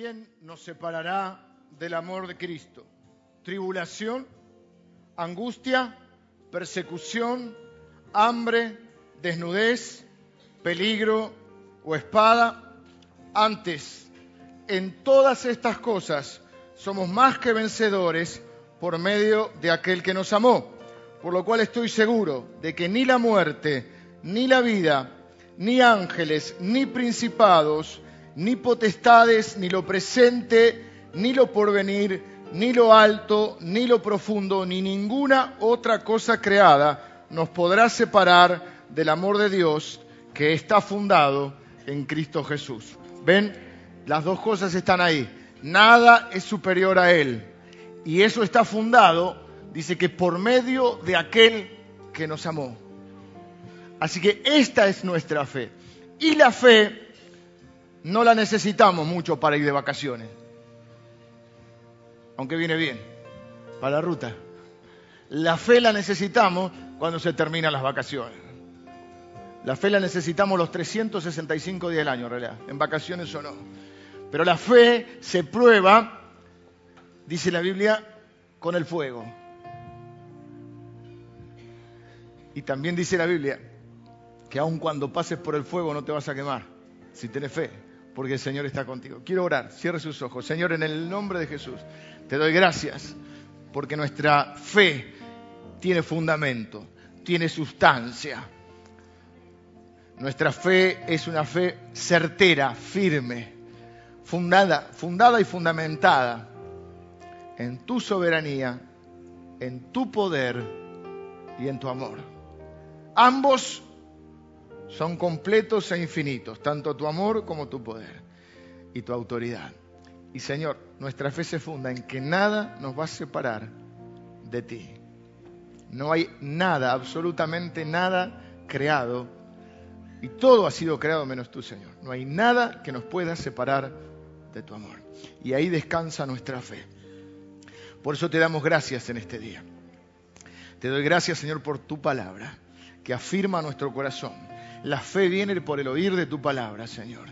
¿Quién nos separará del amor de Cristo? ¿Tribulación? ¿Angustia? ¿Persecución? ¿Hambre? ¿Desnudez? ¿Peligro? ¿O espada? Antes, en todas estas cosas somos más que vencedores por medio de aquel que nos amó, por lo cual estoy seguro de que ni la muerte, ni la vida, ni ángeles, ni principados, ni potestades, ni lo presente, ni lo porvenir, ni lo alto, ni lo profundo, ni ninguna otra cosa creada nos podrá separar del amor de Dios que está fundado en Cristo Jesús. ¿Ven? Las dos cosas están ahí. Nada es superior a Él. Y eso está fundado, dice que por medio de aquel que nos amó. Así que esta es nuestra fe. Y la fe no la necesitamos mucho para ir de vacaciones. Aunque viene bien, para la ruta. La fe la necesitamos cuando se terminan las vacaciones. La fe la necesitamos los 365 días del año, en realidad, en vacaciones o no. Pero la fe se prueba, dice la Biblia, con el fuego. Y también dice la Biblia que aun cuando pases por el fuego no te vas a quemar, si tienes fe porque el Señor está contigo. Quiero orar, cierre sus ojos. Señor, en el nombre de Jesús, te doy gracias porque nuestra fe tiene fundamento, tiene sustancia. Nuestra fe es una fe certera, firme, fundada, fundada y fundamentada en tu soberanía, en tu poder y en tu amor. Ambos son completos e infinitos, tanto tu amor como tu poder y tu autoridad. Y Señor, nuestra fe se funda en que nada nos va a separar de ti. No hay nada, absolutamente nada creado, y todo ha sido creado menos tú, Señor. No hay nada que nos pueda separar de tu amor. Y ahí descansa nuestra fe. Por eso te damos gracias en este día. Te doy gracias, Señor, por tu palabra, que afirma nuestro corazón la fe viene por el oír de tu palabra, Señor.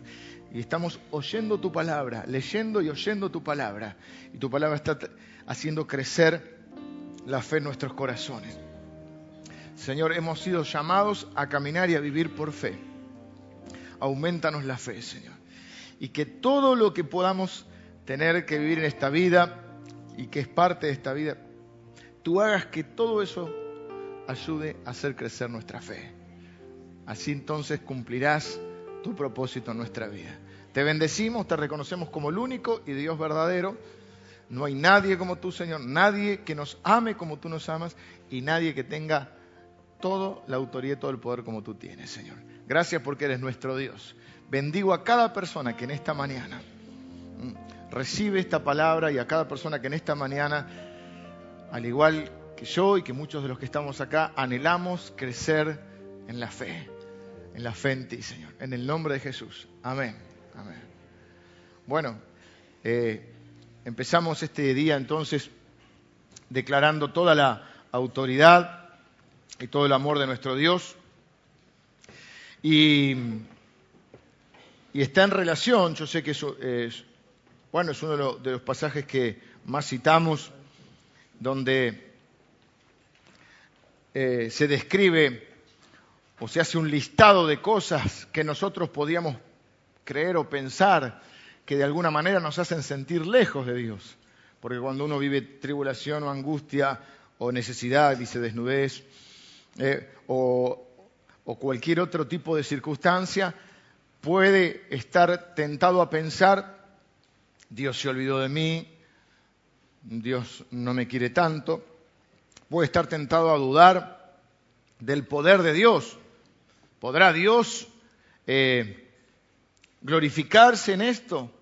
Y estamos oyendo tu palabra, leyendo y oyendo tu palabra. Y tu palabra está haciendo crecer la fe en nuestros corazones. Señor, hemos sido llamados a caminar y a vivir por fe. Aumentanos la fe, Señor. Y que todo lo que podamos tener que vivir en esta vida y que es parte de esta vida, tú hagas que todo eso ayude a hacer crecer nuestra fe. Así entonces cumplirás tu propósito en nuestra vida. Te bendecimos, te reconocemos como el único y Dios verdadero. No hay nadie como tú, Señor, nadie que nos ame como tú nos amas y nadie que tenga toda la autoridad y todo el poder como tú tienes, Señor. Gracias porque eres nuestro Dios. Bendigo a cada persona que en esta mañana mm, recibe esta palabra y a cada persona que en esta mañana, al igual que yo y que muchos de los que estamos acá, anhelamos crecer en la fe en la fe en ti, Señor. En el nombre de Jesús. Amén. Amén. Bueno, eh, empezamos este día entonces declarando toda la autoridad y todo el amor de nuestro Dios. Y, está en relación, yo sé que eso es, bueno, es uno de los, pasajes que más citamos, donde eh, se describe o se hace un listado de cosas que nosotros podíamos creer o pensar que de alguna manera nos hacen sentir lejos de Dios. Porque cuando uno vive tribulación o angustia o necesidad, dice desnudez, eh, o, o cualquier otro tipo de circunstancia, puede estar tentado a pensar, Dios se olvidó de mí, Dios no me quiere tanto, puede estar tentado a dudar del poder de Dios, ¿Podrá Dios eh, glorificarse en esto?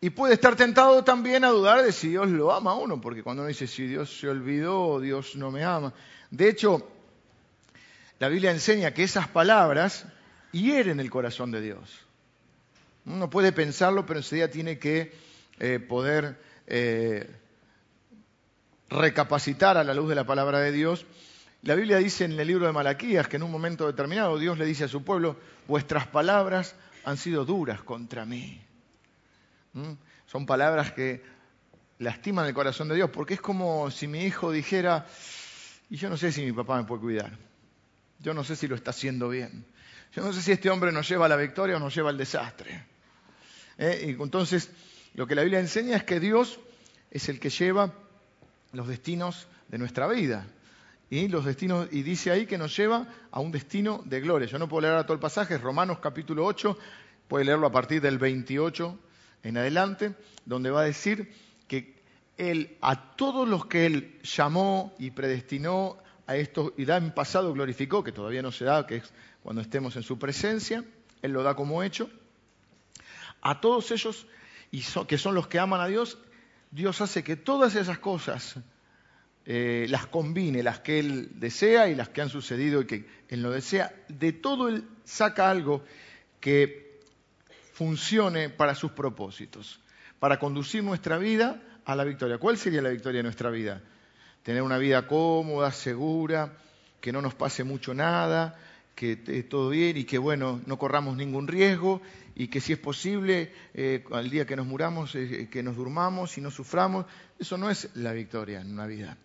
Y puede estar tentado también a dudar de si Dios lo ama a uno, porque cuando uno dice si Dios se olvidó Dios no me ama. De hecho, la Biblia enseña que esas palabras hieren el corazón de Dios. Uno puede pensarlo, pero enseguida tiene que eh, poder eh, recapacitar a la luz de la palabra de Dios la Biblia dice en el libro de Malaquías que en un momento determinado Dios le dice a su pueblo, vuestras palabras han sido duras contra mí. ¿Mm? Son palabras que lastiman el corazón de Dios, porque es como si mi hijo dijera, y yo no sé si mi papá me puede cuidar, yo no sé si lo está haciendo bien, yo no sé si este hombre nos lleva a la victoria o nos lleva al desastre. ¿Eh? Y entonces, lo que la Biblia enseña es que Dios es el que lleva los destinos de nuestra vida. Y los destinos, y dice ahí que nos lleva a un destino de gloria. Yo no puedo leer a todo el pasaje, Romanos capítulo 8, puede leerlo a partir del 28 en adelante, donde va a decir que Él, a todos los que Él llamó y predestinó a esto y da en pasado glorificó, que todavía no se da, que es cuando estemos en su presencia, Él lo da como hecho, a todos ellos, y que son los que aman a Dios, Dios hace que todas esas cosas eh, las combine, las que Él desea y las que han sucedido y que Él no desea. De todo Él saca algo que funcione para sus propósitos, para conducir nuestra vida a la victoria. ¿Cuál sería la victoria de nuestra vida? Tener una vida cómoda, segura, que no nos pase mucho nada, que todo bien y que, bueno, no corramos ningún riesgo y que si es posible, eh, al día que nos muramos, eh, que nos durmamos y no suframos. Eso no es la victoria en una vida.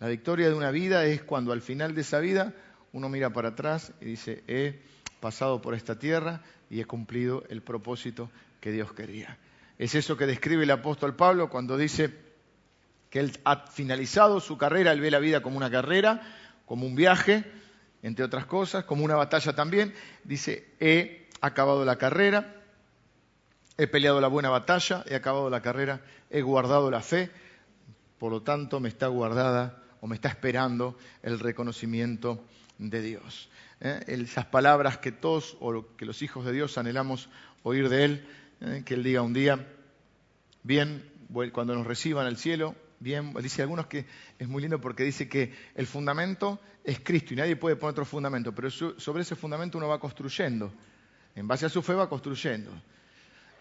La victoria de una vida es cuando al final de esa vida uno mira para atrás y dice, he pasado por esta tierra y he cumplido el propósito que Dios quería. Es eso que describe el apóstol Pablo cuando dice que él ha finalizado su carrera, él ve la vida como una carrera, como un viaje, entre otras cosas, como una batalla también. Dice, he acabado la carrera, he peleado la buena batalla, he acabado la carrera, he guardado la fe, por lo tanto me está guardada o me está esperando el reconocimiento de Dios. ¿eh? Esas palabras que todos o que los hijos de Dios anhelamos oír de Él, ¿eh? que Él diga un día, bien, cuando nos reciban al cielo, bien, dice algunos que es muy lindo porque dice que el fundamento es Cristo y nadie puede poner otro fundamento, pero sobre ese fundamento uno va construyendo, en base a su fe va construyendo.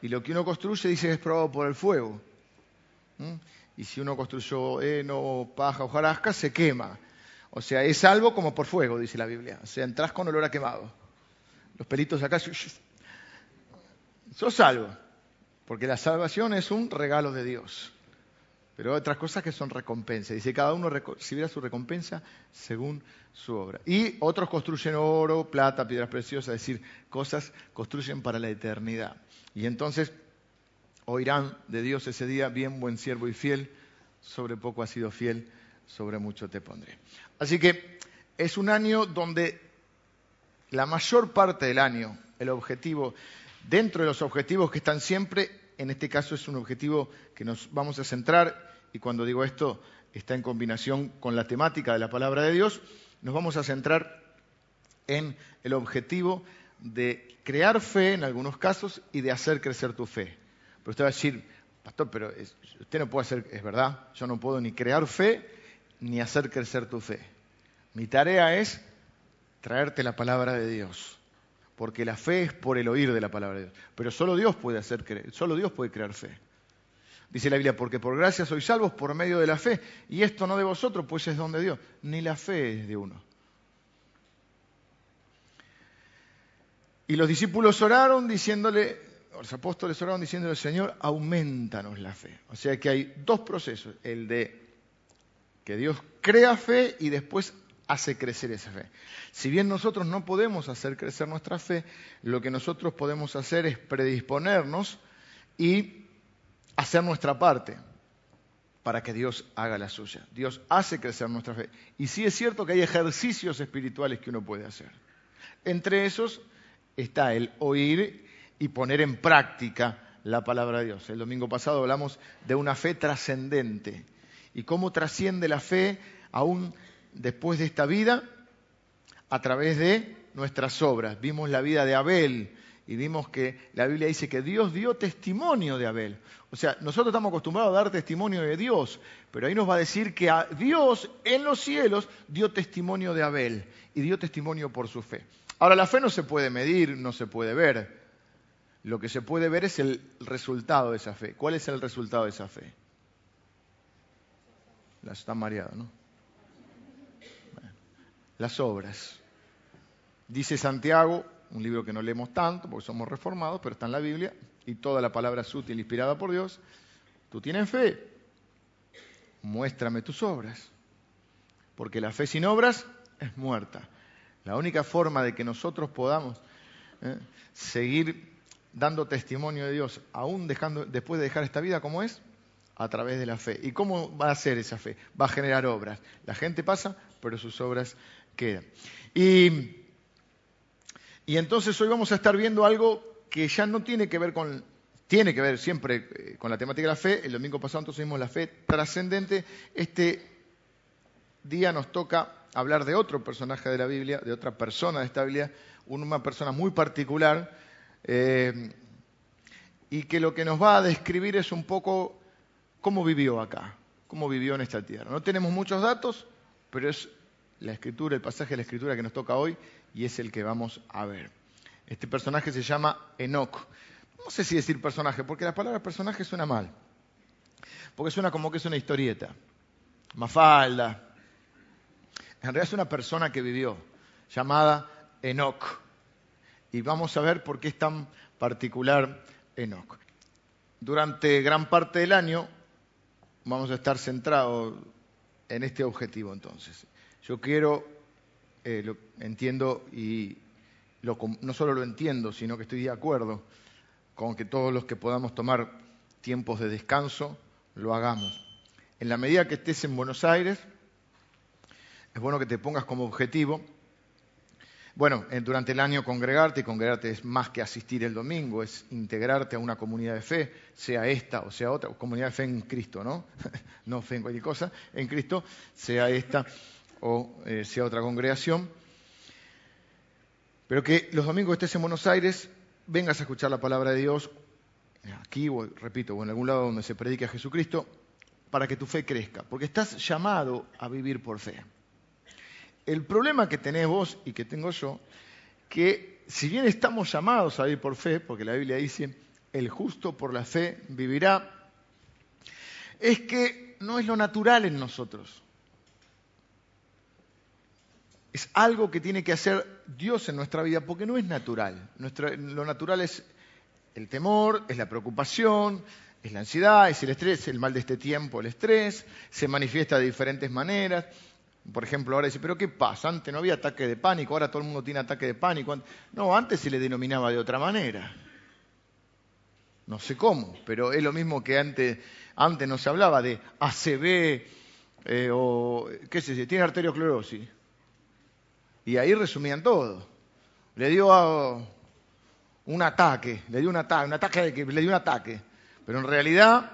Y lo que uno construye dice es probado por el fuego y si uno construyó heno, paja o jarasca, se quema. O sea, es salvo como por fuego, dice la Biblia. O sea, entras con olor a quemado. Los pelitos acá, sos salvo. Porque la salvación es un regalo de Dios. Pero hay otras cosas que son recompensas. Dice, cada uno recibirá su recompensa según su obra. Y otros construyen oro, plata, piedras preciosas, es decir, cosas construyen para la eternidad. Y entonces oirán de Dios ese día, bien buen siervo y fiel, sobre poco has sido fiel, sobre mucho te pondré. Así que es un año donde la mayor parte del año, el objetivo, dentro de los objetivos que están siempre, en este caso es un objetivo que nos vamos a centrar, y cuando digo esto está en combinación con la temática de la palabra de Dios, nos vamos a centrar en el objetivo de crear fe en algunos casos y de hacer crecer tu fe. Pero usted va a decir, pastor, pero usted no puede hacer, es verdad, yo no puedo ni crear fe ni hacer crecer tu fe. Mi tarea es traerte la palabra de Dios, porque la fe es por el oír de la palabra de Dios. Pero solo Dios puede hacer creer, solo Dios puede crear fe. Dice la Biblia, porque por gracia sois salvos por medio de la fe, y esto no de vosotros, pues es don de Dios, ni la fe es de uno. Y los discípulos oraron diciéndole, los apóstoles oraron diciendo Señor, aumentanos la fe. O sea que hay dos procesos, el de que Dios crea fe y después hace crecer esa fe. Si bien nosotros no podemos hacer crecer nuestra fe, lo que nosotros podemos hacer es predisponernos y hacer nuestra parte para que Dios haga la suya. Dios hace crecer nuestra fe. Y sí es cierto que hay ejercicios espirituales que uno puede hacer. Entre esos está el oír y poner en práctica la palabra de Dios. El domingo pasado hablamos de una fe trascendente y cómo trasciende la fe aún después de esta vida a través de nuestras obras. Vimos la vida de Abel y vimos que la Biblia dice que Dios dio testimonio de Abel. O sea, nosotros estamos acostumbrados a dar testimonio de Dios, pero ahí nos va a decir que a Dios en los cielos dio testimonio de Abel y dio testimonio por su fe. Ahora, la fe no se puede medir, no se puede ver, lo que se puede ver es el resultado de esa fe. ¿Cuál es el resultado de esa fe? Las están mareadas, ¿no? las obras. Dice Santiago un libro que no leemos tanto porque somos reformados, pero está en la Biblia y toda la palabra es útil, inspirada por Dios. Tú tienes fe, muéstrame tus obras, porque la fe sin obras es muerta. La única forma de que nosotros podamos ¿eh? seguir dando testimonio de Dios, aún dejando, después de dejar esta vida, ¿cómo es? A través de la fe. ¿Y cómo va a ser esa fe? Va a generar obras. La gente pasa, pero sus obras quedan. Y, y entonces hoy vamos a estar viendo algo que ya no tiene que ver con, tiene que ver siempre eh, con la temática de la fe. El domingo pasado entonces vimos la fe trascendente. Este día nos toca hablar de otro personaje de la Biblia, de otra persona de esta Biblia, una persona muy particular, eh, y que lo que nos va a describir es un poco cómo vivió acá, cómo vivió en esta tierra. No tenemos muchos datos, pero es la escritura, el pasaje de la escritura que nos toca hoy y es el que vamos a ver. Este personaje se llama Enoch. No sé si decir personaje, porque la palabra personaje suena mal. Porque suena como que es una historieta. Mafalda. En realidad es una persona que vivió, llamada Enoch. Y vamos a ver por qué es tan particular Enoch. Durante gran parte del año vamos a estar centrados en este objetivo entonces. Yo quiero, eh, lo entiendo y no solo lo entiendo, sino que estoy de acuerdo con que todos los que podamos tomar tiempos de descanso, lo hagamos. En la medida que estés en Buenos Aires, es bueno que te pongas como objetivo bueno, eh, durante el año congregarte, y congregarte es más que asistir el domingo, es integrarte a una comunidad de fe, sea esta o sea otra, comunidad de fe en Cristo, ¿no? no fe en cualquier cosa, en Cristo, sea esta o eh, sea otra congregación. Pero que los domingos estés en Buenos Aires, vengas a escuchar la palabra de Dios, aquí o, repito, o en algún lado donde se predique a Jesucristo, para que tu fe crezca, porque estás llamado a vivir por fe. El problema que tenés vos y que tengo yo, que si bien estamos llamados a vivir por fe, porque la Biblia dice, el justo por la fe vivirá, es que no es lo natural en nosotros. Es algo que tiene que hacer Dios en nuestra vida, porque no es natural. lo natural es el temor, es la preocupación, es la ansiedad, es el estrés, el mal de este tiempo, el estrés, se manifiesta de diferentes maneras. Por ejemplo, ahora dice, pero ¿qué pasa? Antes no había ataque de pánico, ahora todo el mundo tiene ataque de pánico. No, antes se le denominaba de otra manera. No sé cómo, pero es lo mismo que antes, antes no se hablaba de ACV eh, o, qué sé yo, tiene arteriosclerosis. Y ahí resumían todo. Le dio un ataque, le dio un ataque, un ataque de que le dio un ataque. Pero en realidad,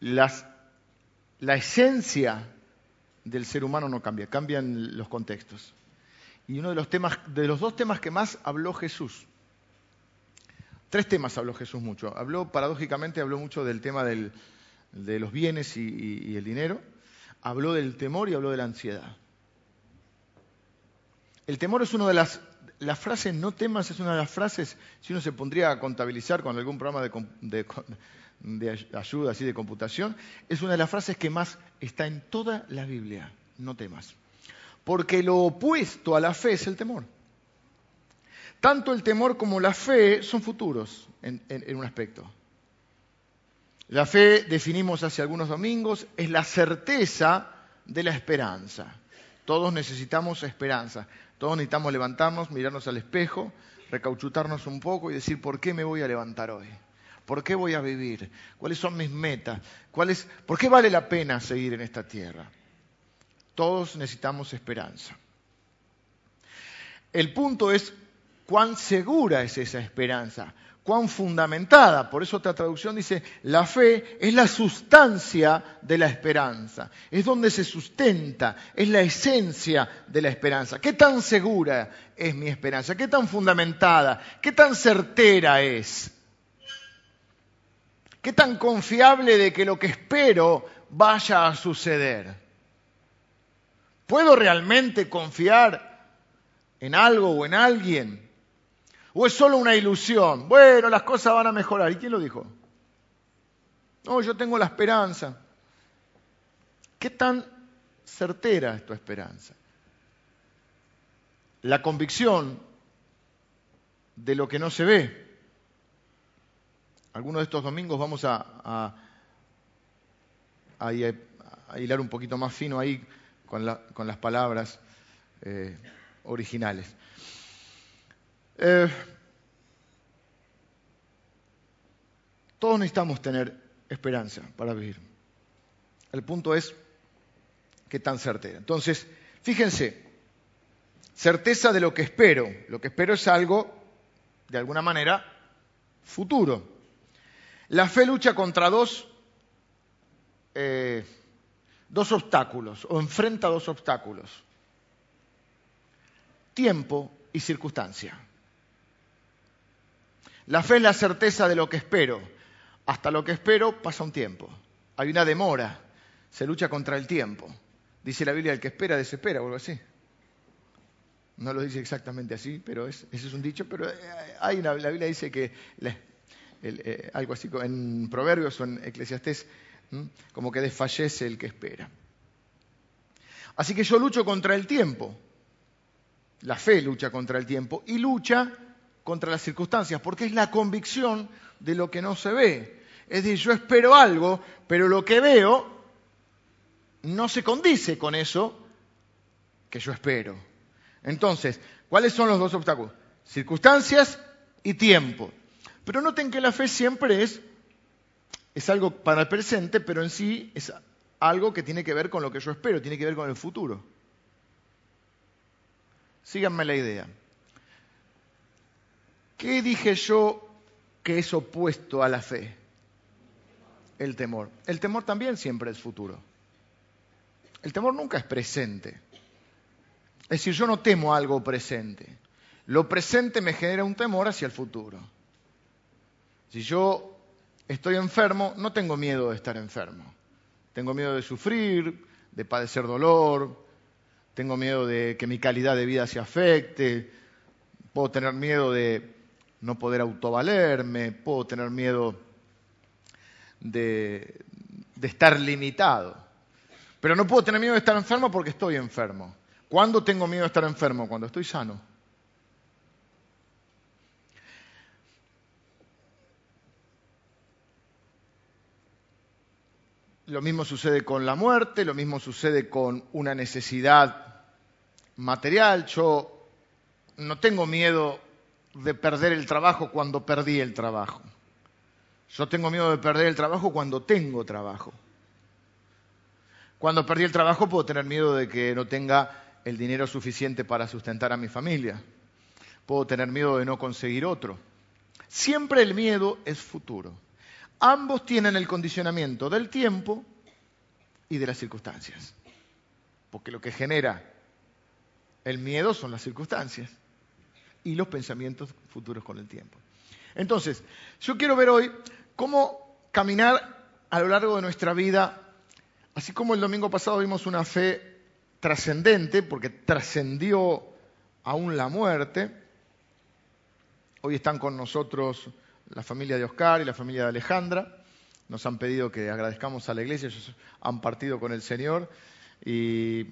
la esencia del ser humano no cambia, cambian los contextos. Y uno de los temas, de los dos temas que más habló Jesús, tres temas habló Jesús mucho. Habló, paradójicamente, habló mucho del tema de los bienes y, el dinero, habló del temor y habló de la ansiedad. El temor es una de las, la frase no temas es una de las frases, si uno se pondría a contabilizar con algún programa de, ayuda así de computación, es una de las frases que más está en toda la Biblia. No temas. Porque lo opuesto a la fe es el temor. Tanto el temor como la fe son futuros en, en un aspecto. La fe, definimos hace algunos domingos, es la certeza de la esperanza. Todos necesitamos esperanza. Todos necesitamos levantarnos, mirarnos al espejo, recauchutarnos un poco y decir, ¿por qué me voy a levantar hoy? ¿Por qué voy a vivir? ¿Cuáles son mis metas? ¿Por qué vale la pena seguir en esta tierra? Todos necesitamos esperanza. El punto es cuán segura es esa esperanza, cuán fundamentada. Por eso otra traducción dice, la fe es la sustancia de la esperanza, es donde se sustenta, es la esencia de la esperanza. ¿Qué tan segura es mi esperanza? ¿Qué tan fundamentada? ¿Qué tan certera es? ¿Qué tan confiable de que lo que espero vaya a suceder? ¿Puedo realmente confiar en algo o en alguien? ¿O es solo una ilusión? Bueno, las cosas van a mejorar. ¿Y quién lo dijo? No, yo tengo la esperanza. ¿Qué tan certera es tu esperanza? La convicción de lo que no se ve. Algunos de estos domingos vamos a, a, hilar un poquito más fino ahí con, las palabras eh, originales. Eh, todos necesitamos tener esperanza para vivir. El punto es qué tan certera. Entonces, fíjense, certeza de lo que espero. Lo que espero es algo, de alguna manera, futuro. La fe lucha contra dos, eh, dos obstáculos, o enfrenta dos obstáculos. Tiempo y circunstancia. La fe es la certeza de lo que espero. Hasta lo que espero pasa un tiempo. Hay una demora. Se lucha contra el tiempo. Dice la Biblia, el que espera desespera o algo así. No lo dice exactamente así, pero ese es un dicho. Pero eh, hay la Biblia dice que eh, algo así en Proverbios o en Eclesiastés, como que desfallece el que espera. Así que yo lucho contra el tiempo. La fe lucha contra el tiempo y lucha contra las circunstancias, porque es la convicción de lo que no se ve. Es decir, yo espero algo, pero lo que veo no se condice con eso que yo espero. Entonces, ¿cuáles son los dos obstáculos? Circunstancias y tiempo. Pero noten que la fe siempre es, es algo para el presente, pero en sí es algo que tiene que ver con lo que yo espero, tiene que ver con el futuro. Síganme la idea. ¿Qué dije yo que es opuesto a la fe? El temor. El temor también siempre es futuro. El temor nunca es presente. Es decir, yo no temo algo presente. Lo presente me genera un temor hacia el futuro. Si yo estoy enfermo, no tengo miedo de estar enfermo. Tengo miedo de sufrir, de padecer dolor, tengo miedo de que mi calidad de vida se afecte, puedo tener miedo de no poder autovalerme, puedo tener miedo de, de estar limitado. Pero no puedo tener miedo de estar enfermo porque estoy enfermo. ¿Cuándo tengo miedo de estar enfermo? Cuando estoy sano. Lo mismo sucede con la muerte, lo mismo sucede con una necesidad material. Yo no tengo miedo de perder el trabajo cuando perdí el trabajo. Yo tengo miedo de perder el trabajo cuando tengo trabajo. Cuando perdí el trabajo puedo tener miedo de que no tenga el dinero suficiente para sustentar a mi familia. Puedo tener miedo de no conseguir otro. Siempre el miedo es futuro. Ambos tienen el condicionamiento del tiempo y de las circunstancias. Porque lo que genera el miedo son las circunstancias y los pensamientos futuros con el tiempo. Entonces, yo quiero ver hoy cómo caminar a lo largo de nuestra vida, así como el domingo pasado vimos una fe trascendente, porque trascendió aún la muerte. Hoy están con nosotros la familia de Oscar y la familia de Alejandra. Nos han pedido que agradezcamos a la iglesia, ellos han partido con el Señor y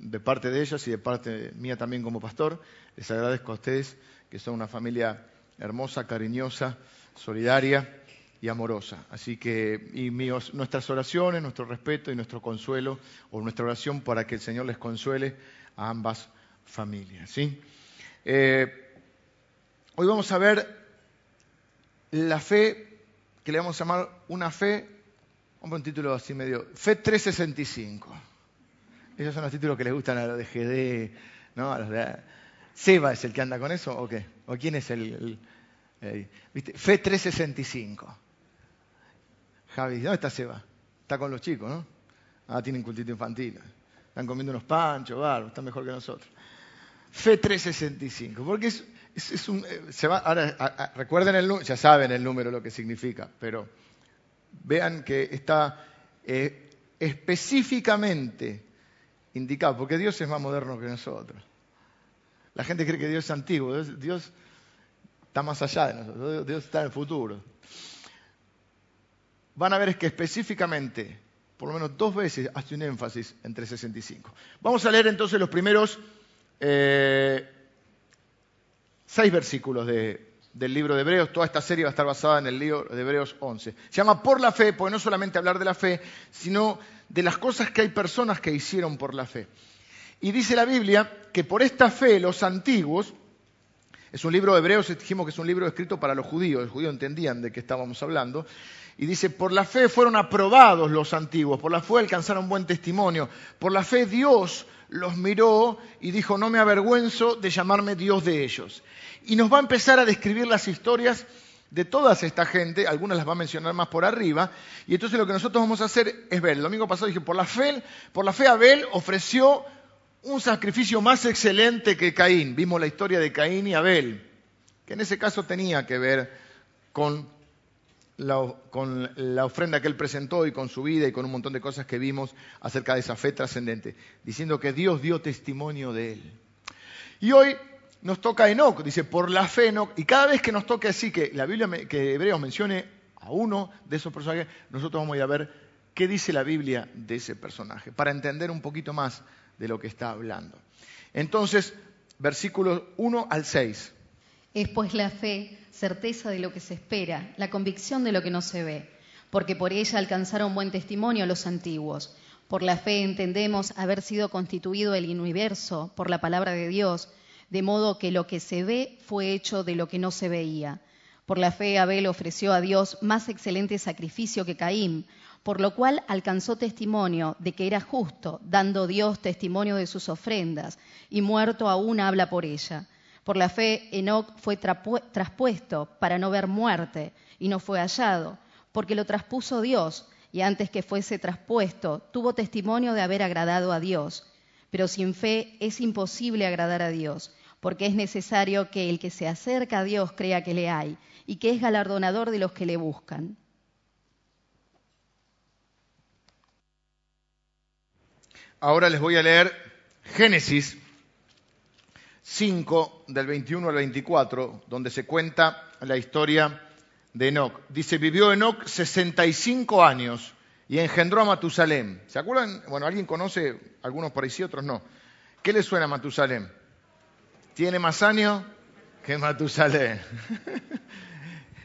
de parte de ellos y de parte mía también como pastor, les agradezco a ustedes que son una familia hermosa, cariñosa, solidaria y amorosa. Así que y nuestras oraciones, nuestro respeto y nuestro consuelo, o nuestra oración para que el Señor les consuele a ambas familias. ¿sí? Eh, hoy vamos a ver la fe, que le vamos a llamar una fe, un buen título así medio, Fe 365. Esos son los títulos que les gustan a los de GD, ¿no? A los de... ¿Seba es el que anda con eso o qué? ¿O quién es el...? ¿viste? Fe 365. Javi, ¿dónde está Seba? Está con los chicos, ¿no? Ah, tienen cultito infantil. Están comiendo unos panchos, barbos, están mejor que nosotros. Fe 365, porque es, es, un... Eh, se ahora, recuerden el número, ya saben el número, lo que significa, pero vean que está eh, específicamente indicado, porque Dios es más moderno que nosotros. La gente cree que Dios es antiguo, Dios, está más allá de nosotros, Dios está en el futuro. Van a ver que específicamente, por lo menos dos veces, hace un énfasis en 365. Vamos a leer entonces los primeros eh, seis versículos del libro de Hebreos. Toda esta serie va a estar basada en el libro de Hebreos 11. Se llama Por la fe, porque no solamente hablar de la fe, sino de las cosas que hay personas que hicieron por la fe. Y dice la Biblia que por esta fe los antiguos, es un libro de Hebreos, dijimos que es un libro escrito para los judíos, los judíos entendían de qué estábamos hablando, y dice, por la fe fueron aprobados los antiguos, por la fe alcanzaron buen testimonio, por la fe Dios los miró y dijo, no me avergüenzo de llamarme Dios de ellos. Y nos va a empezar a describir las historias de toda esta gente, algunas las va a mencionar más por arriba, y entonces lo que nosotros vamos a hacer es ver, el domingo pasado dije, por la fe, por la fe Abel ofreció un sacrificio más excelente que Caín. Vimos la historia de Caín y Abel, que en ese caso tenía que ver con la, ofrenda que él presentó y con su vida y con un montón de cosas que vimos acerca de esa fe trascendente, diciendo que Dios dio testimonio de él. Y hoy nos toca Enoch, dice, por la fe Enoch, y cada vez que nos toque así, que la Biblia, que Hebreos mencione a uno de esos personajes, nosotros vamos a ir a ver qué dice la Biblia de ese personaje, para entender un poquito más de lo que está hablando. Entonces, versículos 1 al 6. Es pues la fe, certeza de lo que se espera, la convicción de lo que no se ve, porque por ella alcanzaron buen testimonio los antiguos. Por la fe entendemos haber sido constituido el universo por la palabra de Dios, de modo que lo que se ve fue hecho de lo que no se veía. Por la fe Abel ofreció a Dios más excelente sacrificio que Caín, por lo cual alcanzó testimonio de que era justo, dando Dios testimonio de sus ofrendas, y muerto aún habla por ella. Por la fe Enoc fue traspuesto para no ver muerte, y no fue hallado, porque lo traspuso Dios, y antes que fuese traspuesto, tuvo testimonio de haber agradado a Dios. Pero sin fe es imposible agradar a Dios porque es necesario que el que se acerca a Dios crea que le hay y que es galardonador de los que le buscan. Ahora les voy a leer Génesis 5 del 21 al 24, donde se cuenta la historia de Enoch. Dice, vivió Enoch 65 años y engendró a Matusalén. ¿Se acuerdan? Bueno, ¿alguien conoce? Algunos por ahí sí, otros no. ¿Qué le suena a Matusalén? tiene más años que Matusalén.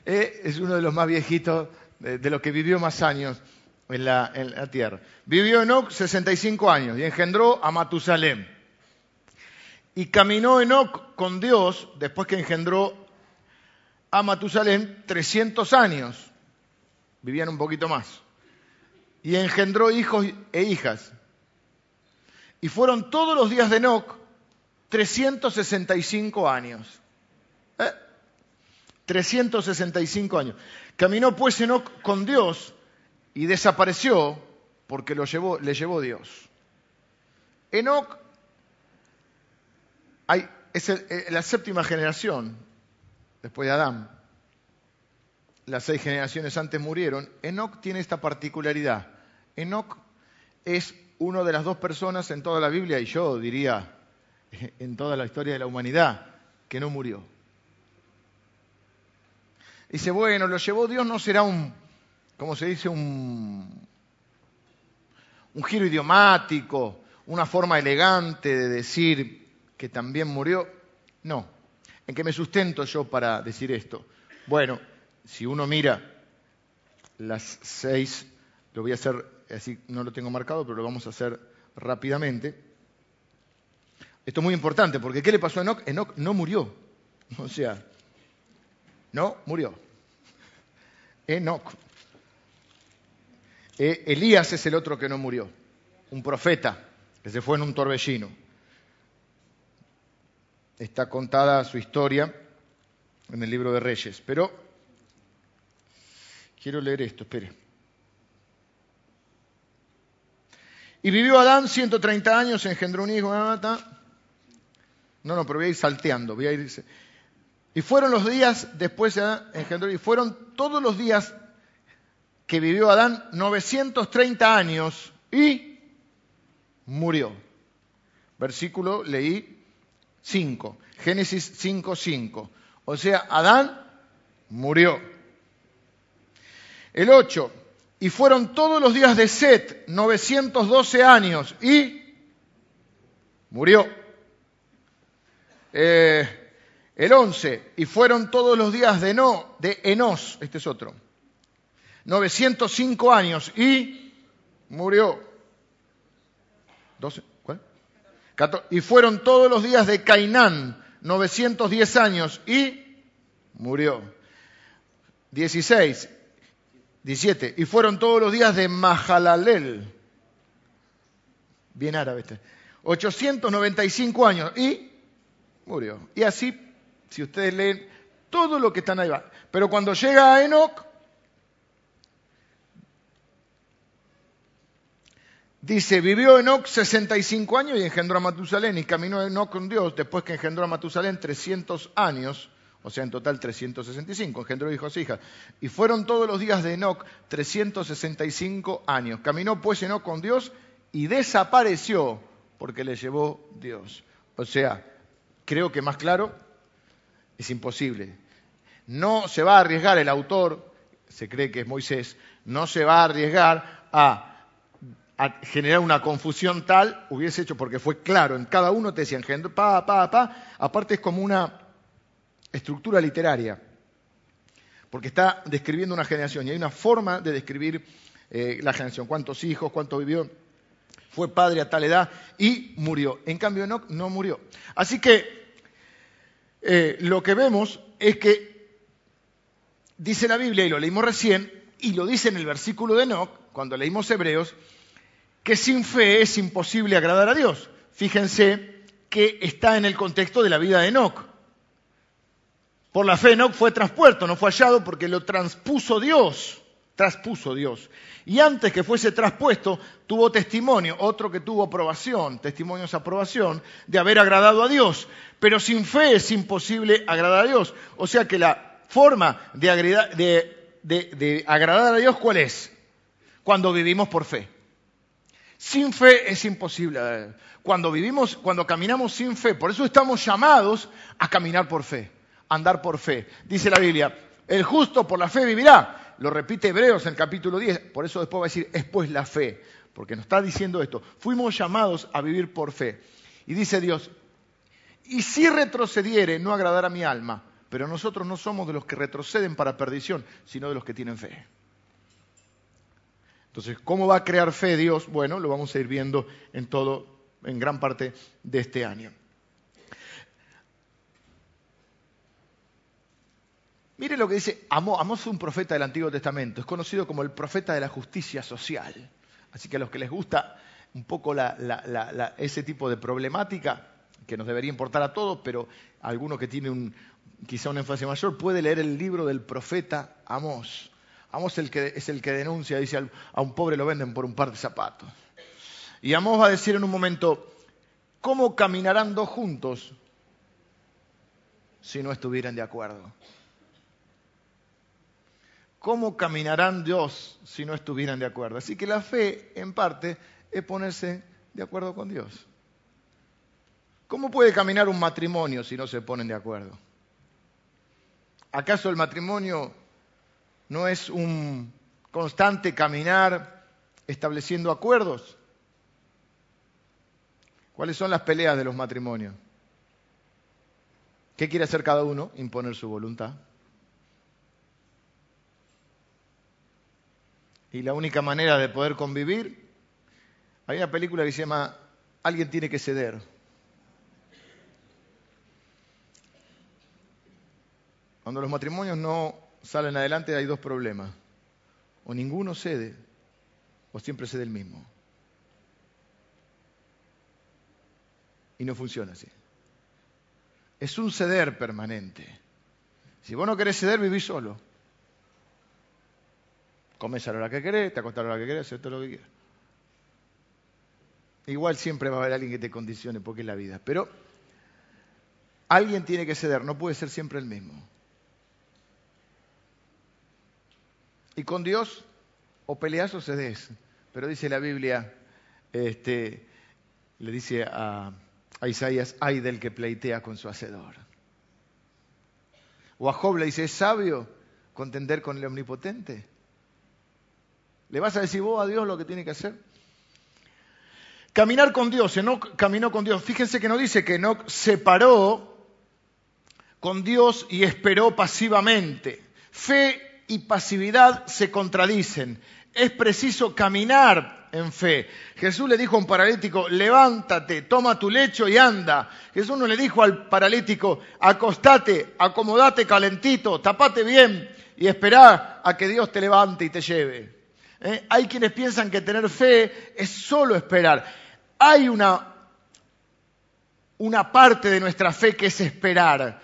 Eh, es uno de los más viejitos, de, los que vivió más años en la, tierra. Vivió Enoch 65 años y engendró a Matusalén. Y caminó Enoch con Dios después que engendró a Matusalén 300 años. Vivían un poquito más. Y engendró hijos e hijas. Y fueron todos los días de Enoch 365 años. 365 ¿Eh? años. Caminó pues Enoch con Dios y desapareció porque lo llevó, le llevó Dios. Enoch es eh, la séptima generación después de Adán. Las seis generaciones antes murieron. Enoch tiene esta particularidad. Enoch es una de las dos personas en toda la Biblia, y yo diría en toda la historia de la humanidad que no murió. Dice, bueno, lo llevó Dios, no será un, como se dice, un, un giro idiomático, una forma elegante de decir que también murió. No. ¿En qué me sustento yo para decir esto? Bueno, si uno mira las seis, lo voy a hacer, así no lo tengo marcado, pero lo vamos a hacer rápidamente. Esto es muy importante, porque ¿qué le pasó a Enoch? Enoch no murió. O sea, no murió. Enoch. E, Elías es el otro que no murió, un profeta que se fue en un torbellino. Está contada su historia en el libro de Reyes, pero quiero leer esto, espere. Y vivió Adán 130 años, engendró un hijo, no, no, pero voy a ir salteando, voy a ir... Y fueron los días, después de engendró, y fueron todos los días que vivió Adán 930 años y murió. Versículo leí 5, Génesis 5, 5. O sea, Adán murió. El 8, y fueron todos los días de Set 912 años y murió. Eh, El 11, y fueron todos los días de, no, de Enos, este es otro, 905 años y murió. 12, ¿cuál? Y fueron todos los días de Cainán, 910 años y murió. 16, 17, y fueron todos los días de Mahalalel, bien árabe este, 895 años y murió. Y así, si ustedes leen todo lo que están ahí va. Pero cuando llega a Enoch, dice, vivió Enoch 65 años y engendró a Matusalén y caminó Enoch con Dios después que engendró a Matusalén 300 años, o sea, en total 365, engendró hijos e hijas. Y fueron todos los días de Enoch 365 años. Caminó pues Enoch con Dios y desapareció porque le llevó Dios. O sea, creo que más claro es imposible. No se va a arriesgar el autor, se cree que es Moisés, no se va a arriesgar a, generar una confusión tal, hubiese hecho porque fue claro, en cada uno te decían, pa, pa, pa, aparte es como una estructura literaria, porque está describiendo una generación y hay una forma de describir eh, la generación, cuántos hijos, cuánto vivió fue padre a tal edad y murió. En cambio, Enoch no murió. Así que eh, lo que vemos es que dice la Biblia, y lo leímos recién, y lo dice en el versículo de Enoch, cuando leímos Hebreos, que sin fe es imposible agradar a Dios. Fíjense que está en el contexto de la vida de Enoch. Por la fe Enoch fue traspuesto, no fue hallado porque lo transpuso Dios traspuso Dios. Y antes que fuese traspuesto, tuvo testimonio, otro que tuvo aprobación, testimonios de aprobación, de haber agradado a Dios. Pero sin fe es imposible agradar a Dios. O sea que la forma de, agradar a Dios, ¿cuál es? Cuando vivimos por fe. Sin fe es imposible. Cuando vivimos, cuando caminamos sin fe, por eso estamos llamados a caminar por fe, a andar por fe. Dice la Biblia, el justo por la fe vivirá lo repite Hebreos en el capítulo 10, por eso después va a decir, es pues la fe, porque nos está diciendo esto, fuimos llamados a vivir por fe. Y dice Dios, y si retrocediere, no agradará mi alma, pero nosotros no somos de los que retroceden para perdición, sino de los que tienen fe. Entonces, ¿cómo va a crear fe Dios? Bueno, lo vamos a ir viendo en todo, en gran parte de este año. Mire lo que dice Amós. Amós fue un profeta del Antiguo Testamento. Es conocido como el profeta de la justicia social. Así que a los que les gusta un poco ese tipo de problemática, que nos debería importar a todos, pero alguno que tiene un, quizá una énfasis mayor, puede leer el libro del profeta Amós. Amós es el que, es el que denuncia, dice, a un pobre lo venden por un par de zapatos. Y Amós va a decir en un momento, ¿cómo caminarán dos juntos si no estuvieran de acuerdo? ¿Cómo caminarán Dios si no estuvieran de acuerdo? Así que la fe, en parte, es ponerse de acuerdo con Dios. ¿Cómo puede caminar un matrimonio si no se ponen de acuerdo? ¿Acaso el matrimonio no es un constante caminar estableciendo acuerdos? ¿Cuáles son las peleas de los matrimonios? ¿Qué quiere hacer cada uno? Imponer su voluntad. y la única manera de poder convivir, hay una película que se llama Alguien tiene que ceder. Cuando los matrimonios no salen adelante hay dos problemas. O ninguno cede, o siempre cede el mismo. Y no funciona así. Es un ceder permanente. Si vos no querés ceder, vivís solo. Comes a la hora que querés, te acostás a la hora que querés, haces todo lo que quieras. Igual siempre va a haber alguien que te condicione porque es la vida. Pero alguien tiene que ceder, no puede ser siempre el mismo. Y con Dios o peleas o cedes. Pero dice la Biblia, este, le dice a, Isaías, ay del que pleitea con su hacedor. O a Job le dice, ¿es sabio contender con el omnipotente? ¿Le vas a decir vos a Dios lo que tiene que hacer? Caminar con Dios, no caminó con Dios. Fíjense que no dice que no separó con Dios y esperó pasivamente. Fe y pasividad se contradicen. Es preciso caminar en fe. Jesús le dijo a un paralítico, levántate, toma tu lecho y anda. Jesús no le dijo al paralítico, acostate, acomodate calentito, tapate bien y esperá a que Dios te levante y te lleve. ¿Eh? Hay quienes piensan que tener fe es solo esperar. Hay una, una parte de nuestra fe que es esperar,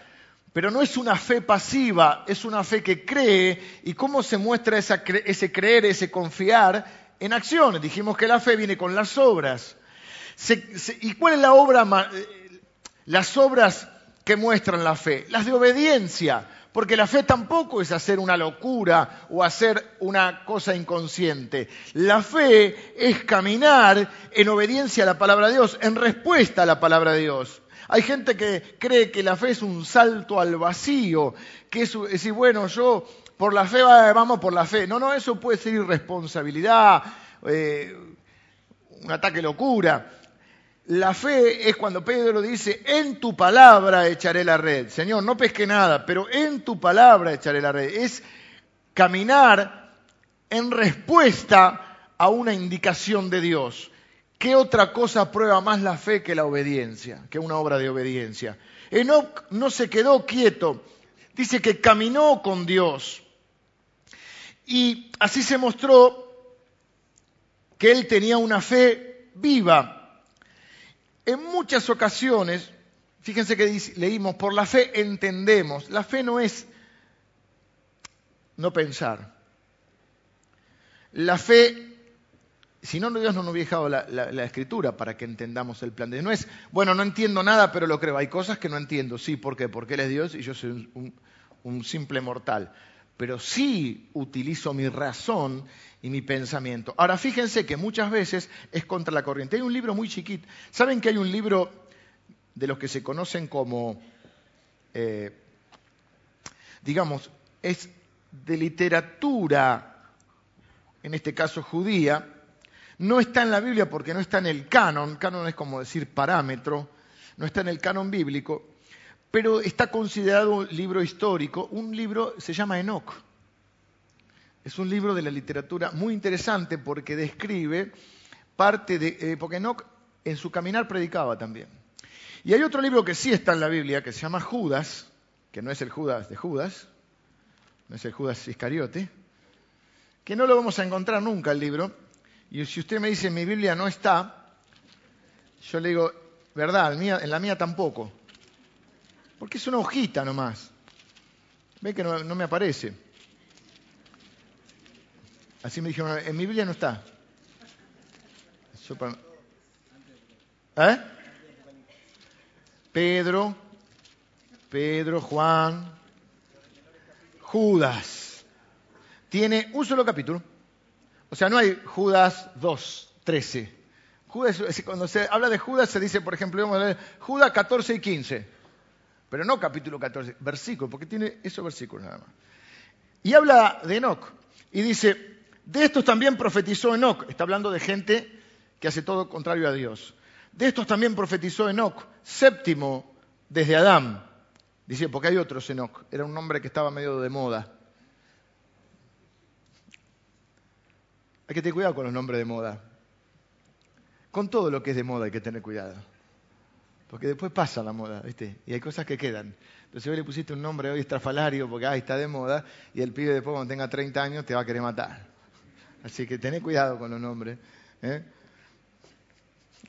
pero no es una fe pasiva, es una fe que cree. ¿Y cómo se muestra ese creer, ese confiar? En acciones. Dijimos que la fe viene con las obras. ¿Y cuál es la obra? Eh, las obras que muestran la fe, las de obediencia. Porque la fe tampoco es hacer una locura o hacer una cosa inconsciente. La fe es caminar en obediencia a la palabra de Dios, en respuesta a la palabra de Dios. Hay gente que cree que la fe es un salto al vacío, que es decir, bueno, yo por la fe vamos por la fe. No, no, eso puede ser irresponsabilidad, eh, un ataque locura. La fe es cuando Pedro dice, en tu palabra echaré la red. Señor, no pesque nada, pero en tu palabra echaré la red. Es caminar en respuesta a una indicación de Dios. ¿Qué otra cosa prueba más la fe que la obediencia, que una obra de obediencia? Enoch no se quedó quieto, dice que caminó con Dios. Y así se mostró que él tenía una fe viva en muchas ocasiones, fíjense que leímos, por la fe entendemos. La fe no es no pensar. La fe, si no, Dios no nos hubiera dejado la, escritura para que entendamos el plan de Dios. No es, bueno, no entiendo nada, pero lo creo. Hay cosas que no entiendo. Sí, ¿por qué? Porque Él es Dios y yo soy un simple mortal. Pero sí utilizo mi razón y mi pensamiento. Ahora fíjense que muchas veces es contra la corriente. Hay un libro muy chiquito. ¿Saben que hay un libro de los que se conocen como, eh, digamos, es de literatura, en este caso judía, no está en la Biblia porque no está en el canon, canon es como decir parámetro, no está en el canon bíblico, pero está considerado un libro histórico, un libro se llama Enoch. Es un libro de la literatura muy interesante porque describe parte de... Eh, porque Enoch en su caminar predicaba también. Y hay otro libro que sí está en la Biblia, que se llama Judas, que no es el Judas de Judas, no es el Judas Iscariote, que no lo vamos a encontrar nunca el libro. Y si usted me dice mi Biblia no está, yo le digo, verdad, en la mía tampoco. Porque es una hojita nomás. Ve que no me aparece. Así me dijeron, en mi Biblia no está. ¿Eh? Pedro, Pedro, Juan, Judas. Tiene un solo capítulo. O sea, no hay Judas 2, 13. Judas, cuando se habla de Judas se dice, por ejemplo, Judas 14 y 15. Pero no capítulo 14, versículo, porque tiene esos versículos nada más. Y habla de Enoch. Y dice, de estos también profetizó Enoch. Está hablando de gente que hace todo contrario a Dios. De estos también profetizó Enoch, séptimo desde Adán. Dice, porque hay otros Enoch. Era un nombre que estaba medio de moda. Hay que tener cuidado con los nombres de moda. Con todo lo que es de moda hay que tener cuidado. Porque después pasa la moda, ¿viste? Y hay cosas que quedan. Entonces hoy le pusiste un nombre hoy estrafalario porque ah, está de moda y el pibe después cuando tenga 30 años te va a querer matar. Así que tened cuidado con los nombres. ¿eh?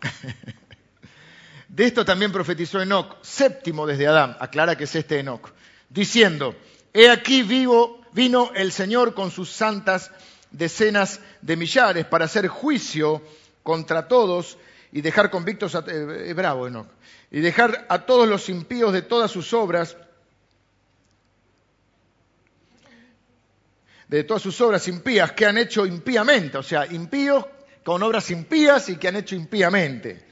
De esto también profetizó Enoch, séptimo desde Adán, aclara que es este Enoch, diciendo, he aquí vivo, vino el Señor con sus santas decenas de millares para hacer juicio contra todos y dejar convictos, a, eh, bravo Enoch, y dejar a todos los impíos de todas sus obras de todas sus obras impías que han hecho impíamente, o sea, impíos con obras impías y que han hecho impíamente.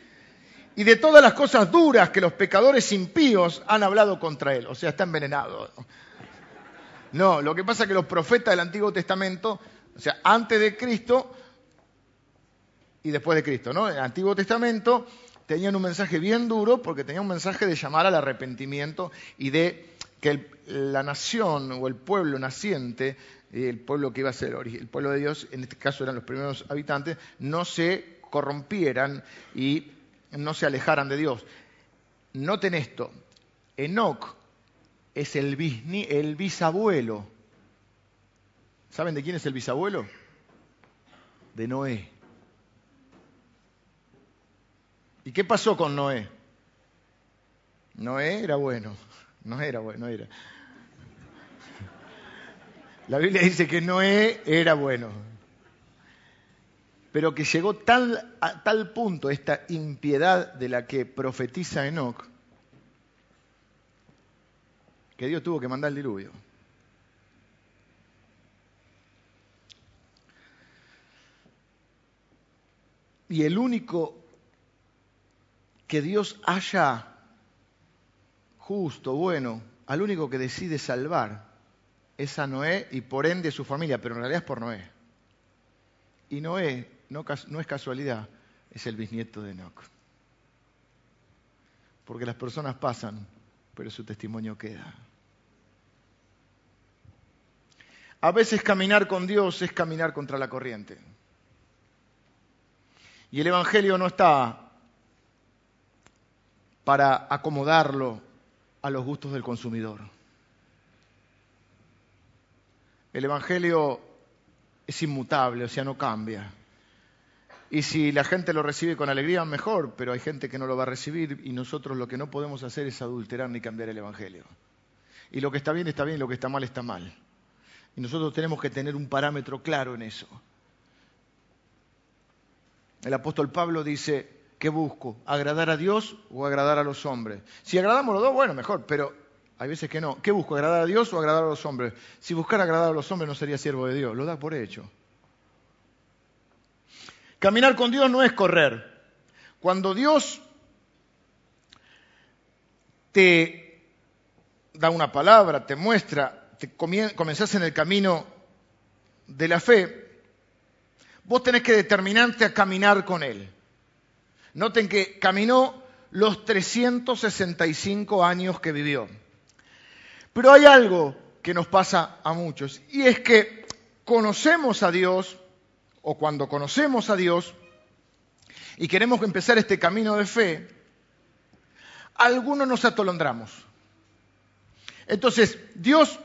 Y de todas las cosas duras que los pecadores impíos han hablado contra él, o sea, está envenenado. No, lo que pasa es que los profetas del Antiguo Testamento, o sea, antes de Cristo y después de Cristo, ¿no? En el Antiguo Testamento tenían un mensaje bien duro porque tenían un mensaje de llamar al arrepentimiento y de que la nación o el pueblo naciente, el pueblo que iba a ser el pueblo de Dios, en este caso eran los primeros habitantes, no se corrompieran y no se alejaran de Dios. Noten esto, Enoch es el, el bisabuelo. ¿Saben de quién es el bisabuelo? De Noé. ¿Y qué pasó con Noé? Noé era bueno. No era bueno, era. La Biblia dice que Noé era bueno. Pero que llegó tal, a tal punto esta impiedad de la que profetiza Enoch, que Dios tuvo que mandar el diluvio. Y el único que Dios haya justo, bueno, al único que decide salvar es a Noé y por ende su familia, pero en realidad es por Noé. Y Noé no, no es casualidad, es el bisnieto de Enoch. Porque las personas pasan, pero su testimonio queda. A veces caminar con Dios es caminar contra la corriente. Y el Evangelio no está para acomodarlo a los gustos del consumidor. El Evangelio es inmutable, o sea, no cambia. Y si la gente lo recibe con alegría, mejor, pero hay gente que no lo va a recibir y nosotros lo que no podemos hacer es adulterar ni cambiar el Evangelio. Y lo que está bien está bien y lo que está mal está mal. Y nosotros tenemos que tener un parámetro claro en eso. El apóstol Pablo dice, ¿qué busco? ¿Agradar a Dios o agradar a los hombres? Si agradamos los dos, bueno, mejor, pero hay veces que no. ¿Qué busco? ¿Agradar a Dios o agradar a los hombres? Si buscara agradar a los hombres no sería siervo de Dios, lo da por hecho. Caminar con Dios no es correr. Cuando Dios te da una palabra, te muestra, te comenzás en el camino de la fe, vos tenés que determinarte a caminar con Él. Noten que caminó los 365 años que vivió. Pero hay algo que nos pasa a muchos, y es que conocemos a Dios, o cuando conocemos a Dios, y queremos empezar este camino de fe, algunos nos atolondramos. Entonces, Dios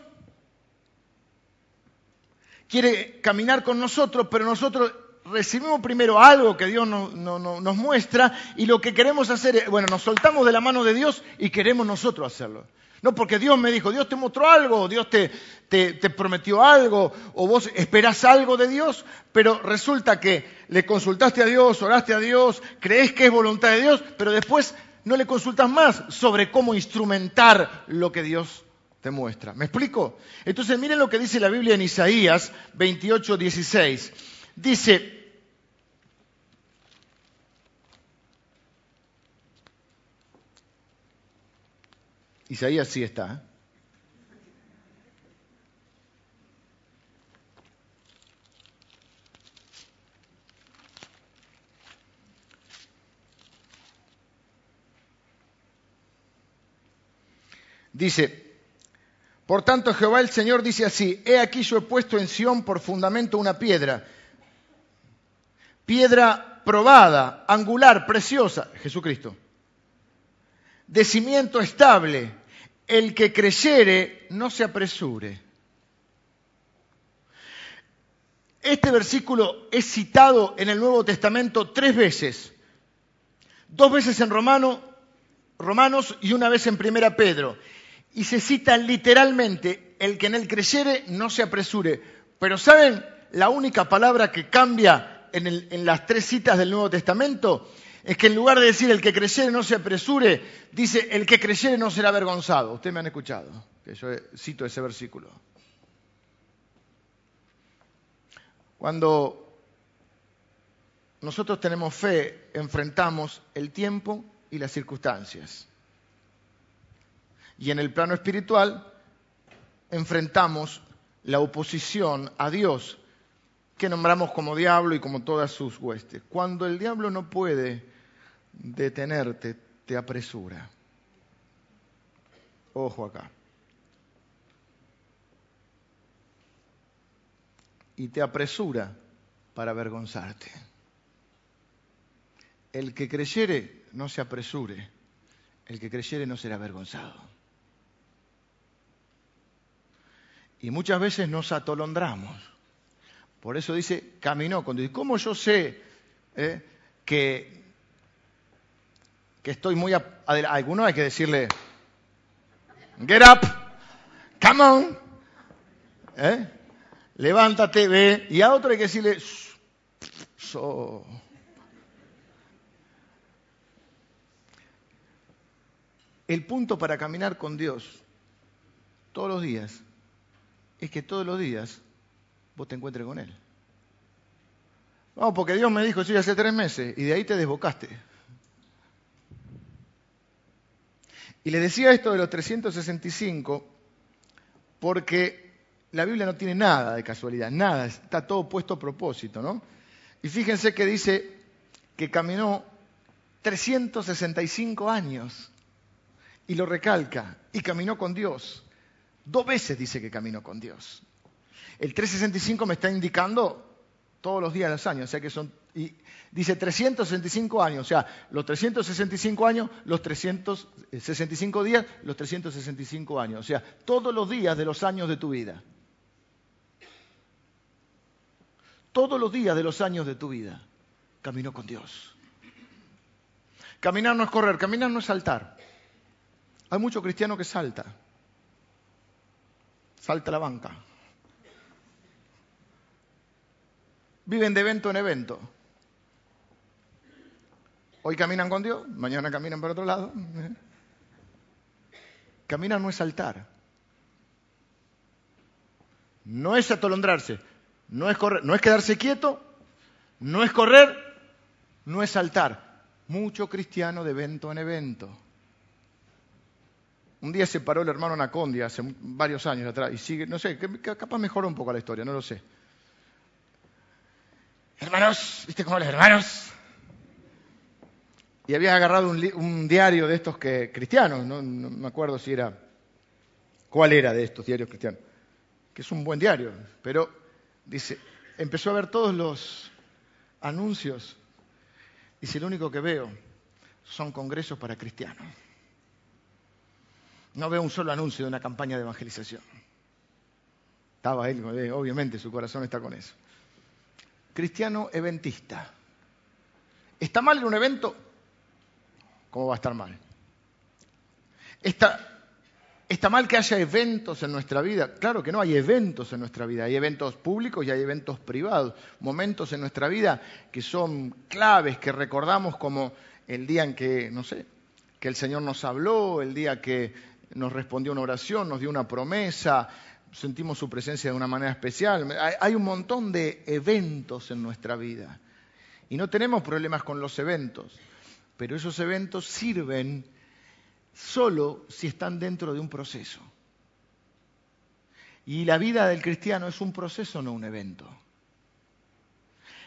quiere caminar con nosotros, pero nosotros recibimos primero algo que Dios nos muestra y lo que queremos hacer es, bueno, nos soltamos de la mano de Dios y queremos nosotros hacerlo. No porque Dios me dijo, Dios te mostró algo, Dios te, te prometió algo, o vos esperás algo de Dios, pero resulta que le consultaste a Dios, oraste a Dios, crees que es voluntad de Dios, pero después no le consultas más sobre cómo instrumentar lo que Dios te muestra. ¿Me explico? Entonces miren lo que dice la Biblia en Isaías 28, 16. Dice, Isaías sí está. ¿eh? Dice, por tanto Jehová el Señor dice así, he aquí yo he puesto en Sión por fundamento una piedra piedra probada, angular, preciosa, Jesucristo. De cimiento estable, el que creyere no se apresure. Este versículo es citado en el Nuevo Testamento tres veces. Dos veces en Romano, Romanos y una vez en Primera Pedro. Y se cita literalmente, el que en él creyere no se apresure. Pero ¿saben la única palabra que cambia en, las tres citas del Nuevo Testamento es que en lugar de decir el que creyere no se apresure, dice el que creyere no será avergonzado. Ustedes me han escuchado, que yo cito ese versículo. Cuando nosotros tenemos fe, enfrentamos el tiempo y las circunstancias. Y en el plano espiritual enfrentamos la oposición a Dios, que nombramos como diablo y como todas sus huestes. Cuando el diablo no puede detenerte, te apresura. Ojo acá. Y te apresura para avergonzarte. El que creyere, no se apresure. El que creyere no será avergonzado. Y muchas veces nos atolondramos. Por eso dice, caminó con Dios. ¿Cómo yo sé eh, que, que estoy muy... A, alguno hay que decirle, get up, come on, ¿eh? levántate, ve. Y a otro hay que decirle, so. El punto para caminar con Dios todos los días es que todos los días vos te encuentres con Él. No, porque Dios me dijo, sí, hace tres meses, y de ahí te desbocaste. Y le decía esto de los 365 porque la Biblia no tiene nada de casualidad, nada, está todo puesto a propósito, ¿no? Y fíjense que dice que caminó 365 años y lo recalca, y caminó con Dios. Dos veces dice que caminó con Dios. El 365 me está indicando todos los días de los años, o sea que son, y dice 365 años, o sea, los 365 años, los 365 días, los 365 años, o sea, todos los días de los años de tu vida. Todos los días de los años de tu vida caminó con Dios. Caminar no es correr, caminar no es saltar. Hay mucho cristiano que salta. Salta la banca. Viven de evento en evento. Hoy caminan con Dios, mañana caminan por otro lado. Caminar no es saltar. No es atolondrarse. No es, correr, no es quedarse quieto. No es correr. No es saltar. Mucho cristiano de evento en evento. Un día se paró el hermano Anacondia hace varios años atrás y sigue, no sé, capaz mejoró un poco la historia, no lo sé. Hermanos, ¿viste cómo los hermanos? Y había agarrado un, diario de estos que cristianos, no, me acuerdo si era, cuál era de estos diarios cristianos, que es un buen diario, pero dice, empezó a ver todos los anuncios, dice, lo único que veo son congresos para cristianos. No veo un solo anuncio de una campaña de evangelización. Estaba él, eh, obviamente su corazón está con eso. Cristiano eventista. ¿Está mal en un evento? ¿Cómo va a estar mal? ¿Está, ¿Está mal que haya eventos en nuestra vida? Claro que no, hay eventos en nuestra vida. Hay eventos públicos y hay eventos privados. Momentos en nuestra vida que son claves, que recordamos como el día en que, no sé, que el Señor nos habló, el día que nos respondió una oración, nos dio una promesa, sentimos su presencia de una manera especial. Hay un montón de eventos en nuestra vida y no tenemos problemas con los eventos, pero esos eventos sirven solo si están dentro de un proceso. Y la vida del cristiano es un proceso, no un evento.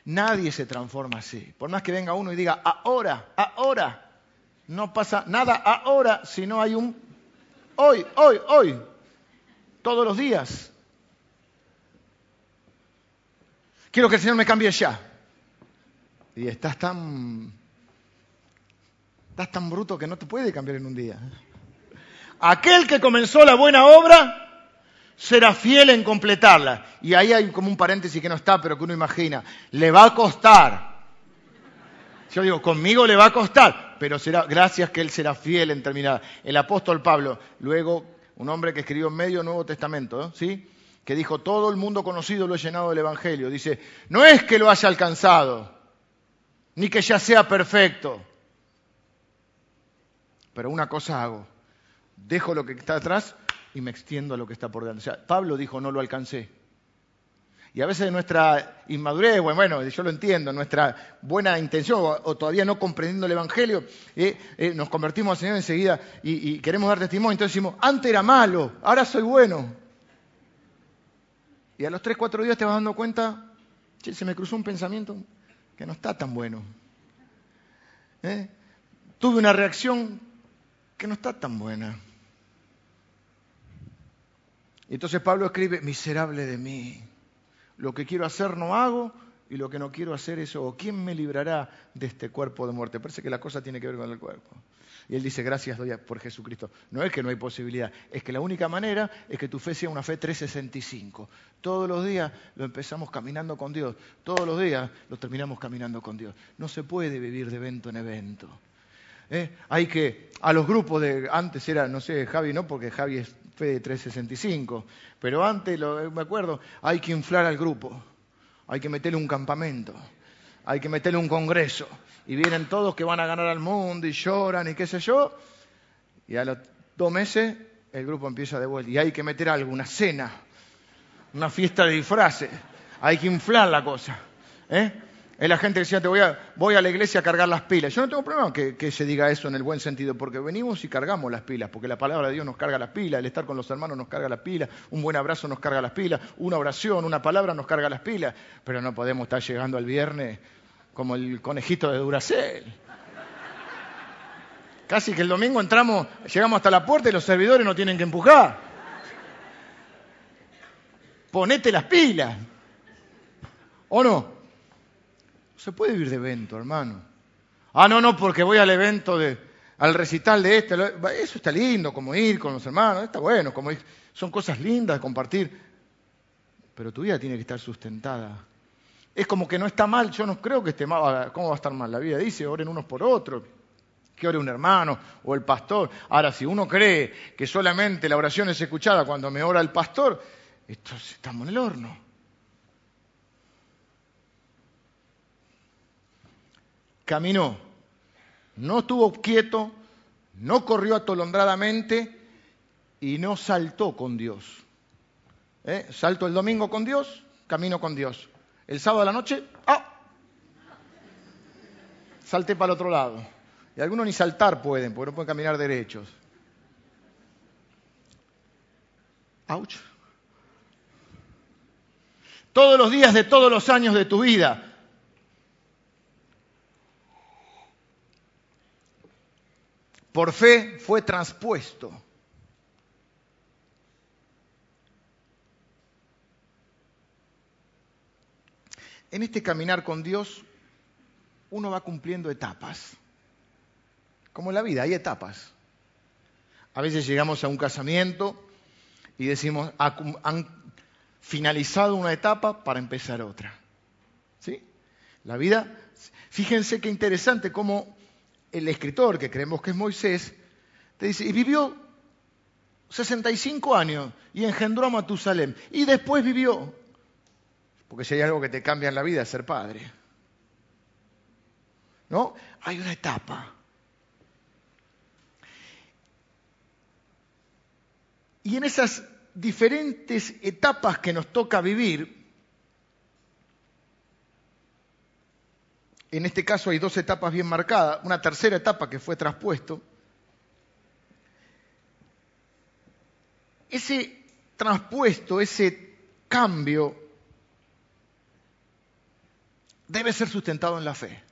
Nadie se transforma así. Por más que venga uno y diga, ahora, ahora, no pasa nada ahora si no hay un hoy, hoy, hoy, todos los días. Quiero que el Señor me cambie ya. Y estás tan, estás tan bruto que no te puede cambiar en un día. Aquel que comenzó la buena obra será fiel en completarla. Y ahí hay como un paréntesis que no está, pero que uno imagina. Le va a costar. Yo digo, conmigo le va a costar pero será, gracias que Él será fiel en terminar. El apóstol Pablo, luego un hombre que escribió en medio Nuevo Testamento, ¿sí? que dijo, todo el mundo conocido lo he llenado del Evangelio. Dice, no es que lo haya alcanzado, ni que ya sea perfecto, pero una cosa hago, dejo lo que está atrás y me extiendo a lo que está por delante. O sea, Pablo dijo, no lo alcancé, y a veces nuestra inmadurez, bueno, yo lo entiendo, nuestra buena intención o, todavía no comprendiendo el Evangelio, eh, eh, nos convertimos al Señor enseguida y, queremos dar testimonio. Entonces decimos, antes era malo, ahora soy bueno. Y a los tres, cuatro días te vas dando cuenta, che, se me cruzó un pensamiento que no está tan bueno. ¿Eh? Tuve una reacción que no está tan buena. Y entonces Pablo escribe, miserable de mí Lo que quiero hacer no hago y lo que no quiero hacer eso. ¿Quién me librará de este cuerpo de muerte? Parece que la cosa tiene que ver con el cuerpo. Y él dice, gracias doy por Jesucristo. No es que no hay posibilidad, es que la única manera es que tu fe sea una fe 365. Todos los días lo empezamos caminando con Dios, todos los días lo terminamos caminando con Dios. No se puede vivir de evento en evento. ¿Eh? Hay que, a los grupos de, antes era, no sé, Javi no, porque Javi es fe de 365, pero antes, lo, me acuerdo, hay que inflar al grupo, hay que meterle un campamento, hay que meterle un congreso, y vienen todos que van a ganar al mundo y lloran y qué sé yo, y a los dos meses el grupo empieza de vuelta y hay que meter algo, una cena, una fiesta de disfraces, hay que inflar la cosa. ¿eh? La gente decía, te voy a, voy a la iglesia a cargar las pilas. Yo no tengo problema que, que, se diga eso en el buen sentido, porque venimos y cargamos las pilas, porque la palabra de Dios nos carga las pilas, el estar con los hermanos nos carga las pilas, un buen abrazo nos carga las pilas, una oración, una palabra nos carga las pilas, pero no podemos estar llegando al viernes como el conejito de Duracel. Casi que el domingo entramos, llegamos hasta la puerta y los servidores no tienen que empujar. Ponete las pilas. ¿O no? Se puede vivir de evento, hermano. Ah, no, no, porque voy al evento de, al recital de este. Eso está lindo, como ir con los hermanos, está bueno, como. Son cosas lindas de compartir. Pero tu vida tiene que estar sustentada es como que no está mal, yo no creo que esté mal, ¿cómo va a estar mal? La vida dice, oren unos por otros, que ore un hermano o el pastor. Ahora, si uno cree que solamente la oración es escuchada cuando me ora el pastor, entonces estamos en el horno. Caminó, no estuvo quieto, no corrió atolondradamente y no saltó con Dios. ¿Eh? Salto el domingo con Dios, camino con Dios. El sábado de la noche, ¡ah! Salté para el otro lado. Y algunos ni saltar pueden, porque no pueden caminar derechos. ¡Auch! Todos los días de todos los años de tu vida. Por fe fue transpuesto en este caminar con Dios uno va cumpliendo etapas. Como en la vida, hay etapas. A veces llegamos a un casamiento y decimos, han finalizado una etapa para empezar otra. ¿Sí? La vida, fíjense qué interesante cómo el escritor, que creemos que es Moisés, te dice, y vivió 65 años y engendró a Matusalem, y después vivió porque si hay algo que te cambia en la vida es ser padre. ¿No? Hay una etapa. Y en esas diferentes etapas que nos toca vivir, en este caso hay dos etapas bien marcadas, una tercera etapa que fue traspuesto, ese traspuesto, ese cambio debe ser sustentado en la fe.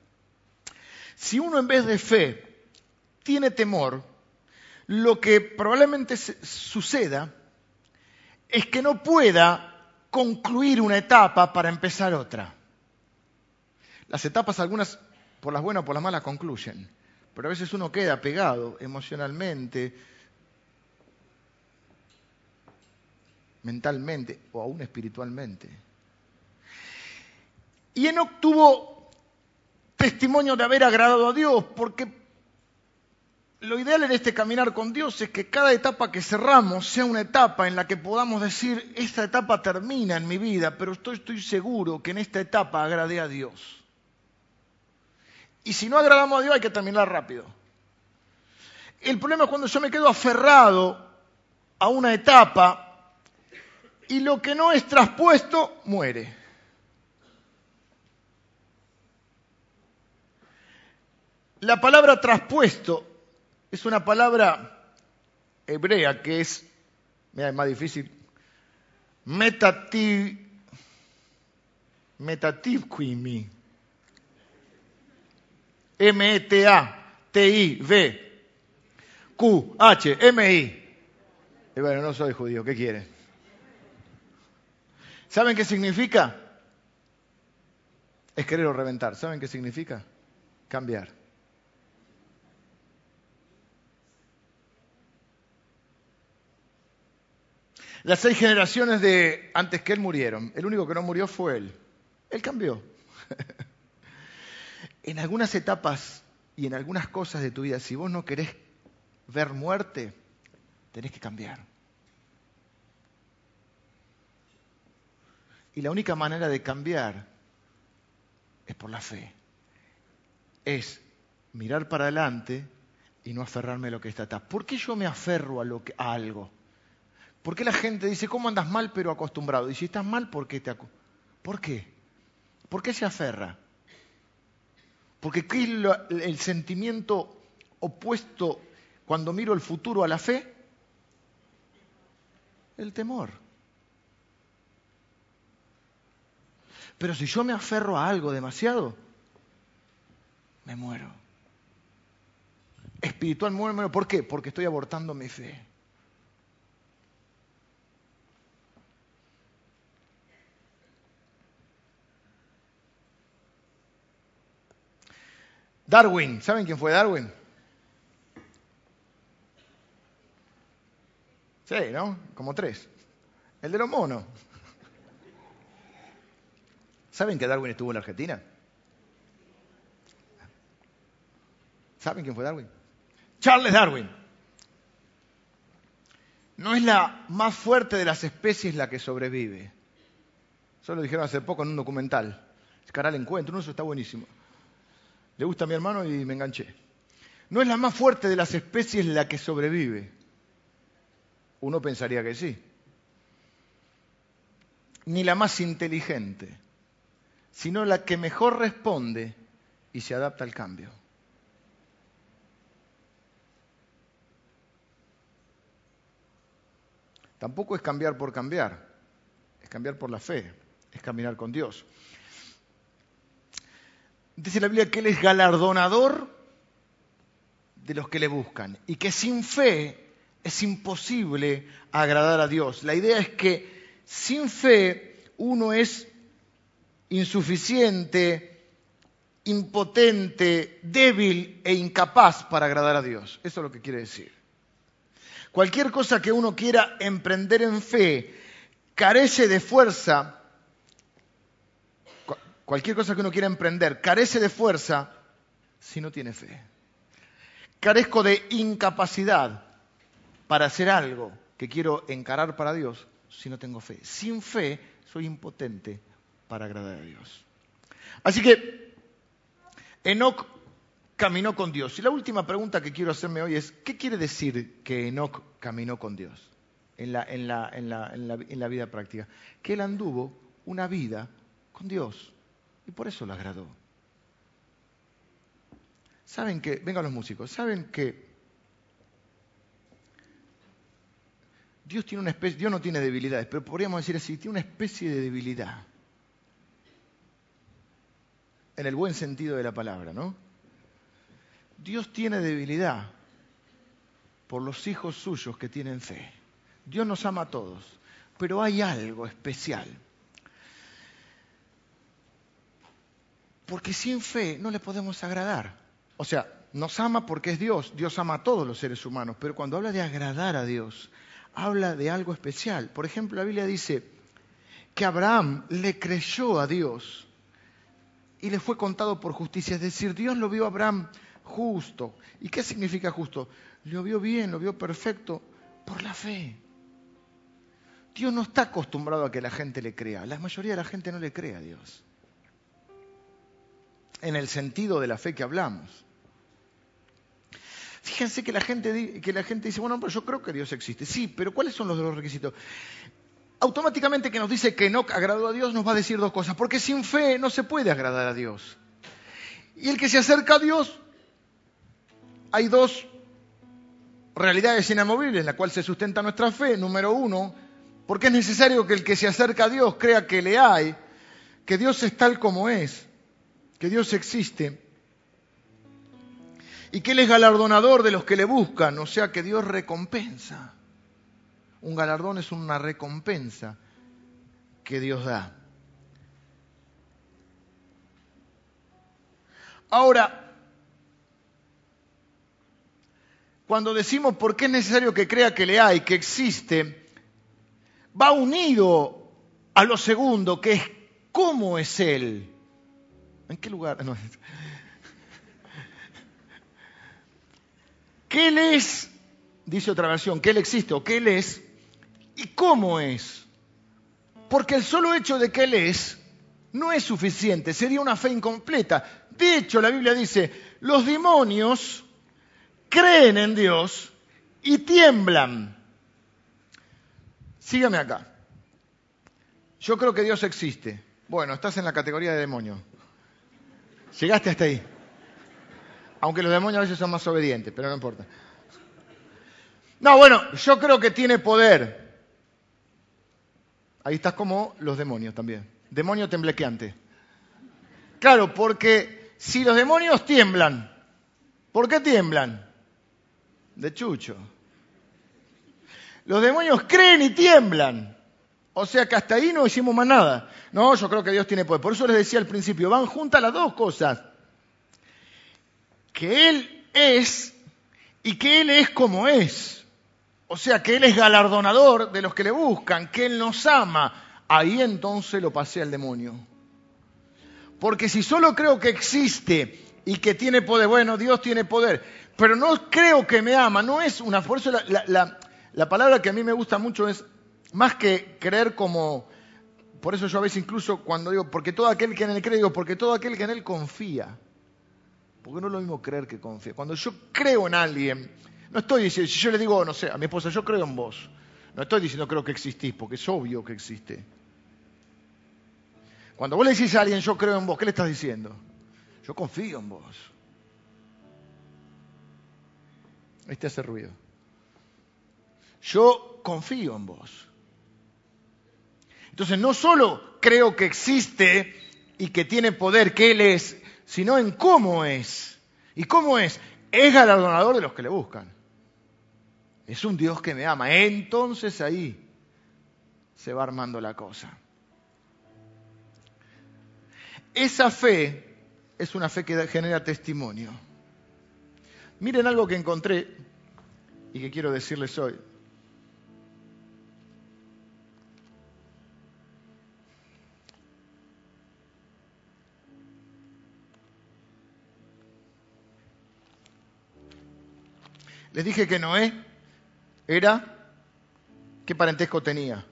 Si uno en vez de fe tiene temor, lo que probablemente suceda es que no pueda concluir una etapa para empezar otra. Las etapas algunas por las buenas o por las malas concluyen, pero a veces uno queda pegado emocionalmente, mentalmente o aún espiritualmente. Y Enoch tuvo testimonio de haber agradado a Dios, porque lo ideal en este caminar con Dios es que cada etapa que cerramos sea una etapa en la que podamos decir, esta etapa termina en mi vida, pero estoy, estoy seguro que en esta etapa agradé a Dios. Y si no agradamos a Dios hay que terminar rápido. El problema es cuando yo me quedo aferrado a una etapa y lo que no es traspuesto muere. La palabra traspuesto es una palabra hebrea que es, mira, es más difícil, metativ, metativquimi, M-E-T-A-T-I-V, Q-H-M-I. Y bueno, no soy judío, ¿qué quiere? ¿Saben qué significa? Es querer o reventar. ¿Saben qué significa? Cambiar. Las seis generaciones de antes que él murieron, el único que no murió fue él. Él cambió. en algunas etapas y en algunas cosas de tu vida, si vos no querés ver muerte, tenés que cambiar. Y la única manera de cambiar es por la fe. Es mirar para adelante y no aferrarme a lo que está atrás. ¿Por qué yo me aferro a, lo que, a algo? ¿Por qué la gente dice, ¿cómo andas mal pero acostumbrado? Y si estás mal, ¿por qué te ¿Por qué? ¿Por qué se aferra? Porque ¿qué es el sentimiento opuesto cuando miro el futuro a la fe? El temor. Pero si yo me aferro a algo demasiado, me muero. Espiritual muero. ¿Por qué? Porque estoy abortando mi fe. Darwin, ¿saben quién fue Darwin? Sí, ¿no? Como tres. El de los monos. ¿Saben que Darwin estuvo en la Argentina? ¿Saben quién fue Darwin? Charles Darwin. No es la más fuerte de las especies la que sobrevive. Eso lo dijeron hace poco en un documental. Es cara al encuentro, eso está buenísimo. Le gusta a mi hermano y me enganché. No es la más fuerte de las especies la que sobrevive. Uno pensaría que sí. Ni la más inteligente, sino la que mejor responde y se adapta al cambio. Tampoco es cambiar por cambiar, es cambiar por la fe, es caminar con Dios. Dice la Biblia que Él es galardonador de los que le buscan y que sin fe es imposible agradar a Dios. La idea es que sin fe uno es insuficiente, impotente, débil e incapaz para agradar a Dios. Eso es lo que quiere decir. Cualquier cosa que uno quiera emprender en fe carece de fuerza Cualquier cosa que uno quiera emprender carece de fuerza si no tiene fe. Carezco de incapacidad para hacer algo que quiero encarar para Dios si no tengo fe. Sin fe soy impotente para agradar a Dios. Así que Enoch caminó con Dios. Y la última pregunta que quiero hacerme hoy es, ¿qué quiere decir que Enoch caminó con Dios en la, en la, vida práctica? Que él anduvo una vida con Dios. Y por eso lo agradó. Saben que, vengan los músicos, saben que Dios tiene una especie, Dios no tiene debilidades, pero podríamos decir así, tiene una especie de debilidad. En el buen sentido de la palabra, ¿no? Dios tiene debilidad por los hijos suyos que tienen fe. Dios nos ama a todos, pero hay algo especial Porque sin fe no le podemos agradar. O sea, nos ama porque es Dios. Dios ama a todos los seres humanos. Pero cuando habla de agradar a Dios, habla de algo especial. Por ejemplo, la Biblia dice que Abraham le creyó a Dios y le fue contado por justicia. Es decir, Dios lo vio a Abraham justo. ¿Y qué significa justo? Lo vio bien, lo vio perfecto por la fe. Dios no está acostumbrado a que la gente le crea. La mayoría de la gente no le cree a Dios en el sentido de la fe que hablamos. Fíjense que la gente, que la gente dice, bueno, pero yo creo que Dios existe. Sí, pero ¿cuáles son los, requisitos? Automáticamente que nos dice que no agradó a Dios nos va a decir dos cosas, porque sin fe no se puede agradar a Dios. Y el que se acerca a Dios, hay dos realidades inamovibles en las cuales se sustenta nuestra fe. Número uno, porque es necesario que el que se acerca a Dios crea que le hay, que Dios es tal como es que Dios existe y que Él es galardonador de los que le buscan, o sea que Dios recompensa. Un galardón es una recompensa que Dios da. Ahora, cuando decimos por qué es necesario que crea que le hay, que existe, va unido a lo segundo, que es cómo es Él. ¿En qué lugar? No. ¿Qué Él es? Dice otra versión, que Él existe o que Él es y cómo es. Porque el solo hecho de que Él es no es suficiente, sería una fe incompleta. De hecho, la Biblia dice, los demonios creen en Dios y tiemblan. Sígame acá. Yo creo que Dios existe. Bueno, estás en la categoría de demonio. Llegaste hasta ahí. Aunque los demonios a veces son más obedientes, pero no importa. No, bueno, yo creo que tiene poder. Ahí estás como los demonios también. Demonio temblequeante. Claro, porque si los demonios tiemblan, ¿por qué tiemblan? De chucho. Los demonios creen y tiemblan. O sea que hasta ahí no hicimos más nada. No, yo creo que Dios tiene poder. Por eso les decía al principio, van juntas las dos cosas. Que Él es y que Él es como es. O sea que Él es galardonador de los que le buscan, que Él nos ama. Ahí entonces lo pasé al demonio. Porque si solo creo que existe y que tiene poder, bueno, Dios tiene poder, pero no creo que me ama, no es una fuerza. La, la palabra que a mí me gusta mucho es más que creer como, por eso yo a veces incluso cuando digo, porque todo aquel que en él cree, digo, porque todo aquel que en él confía. Porque no es lo mismo creer que confía. Cuando yo creo en alguien, no estoy diciendo, si yo le digo, no sé, a mi esposa, yo creo en vos. No estoy diciendo creo que existís, porque es obvio que existe. Cuando vos le decís a alguien, yo creo en vos, ¿qué le estás diciendo? Yo confío en vos. Este hace ruido. Yo confío en vos. Entonces no solo creo que existe y que tiene poder, que Él es, sino en cómo es. ¿Y cómo es? Es galardonador de los que le buscan. Es un Dios que me ama. Entonces ahí se va armando la cosa. Esa fe es una fe que genera testimonio. Miren algo que encontré y que quiero decirles hoy. Les dije que Noé era, ¿qué parentesco tenía?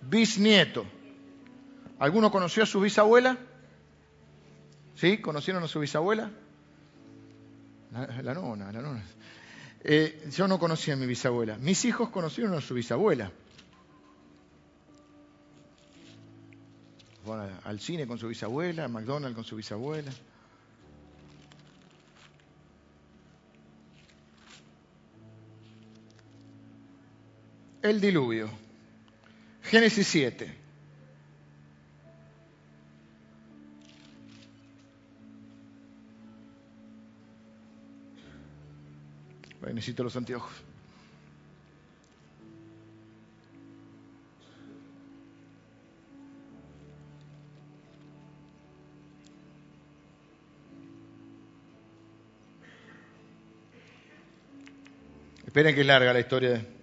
Bisnieto. ¿Alguno conoció a su bisabuela? ¿Sí? ¿Conocieron a su bisabuela? La, nona, la nona. Eh, yo no conocía a mi bisabuela. Mis hijos conocieron a su bisabuela. Fueron al cine con su bisabuela, a McDonald's con su bisabuela. El diluvio. Génesis 7. necesito los anteojos. Esperen que es larga la historia.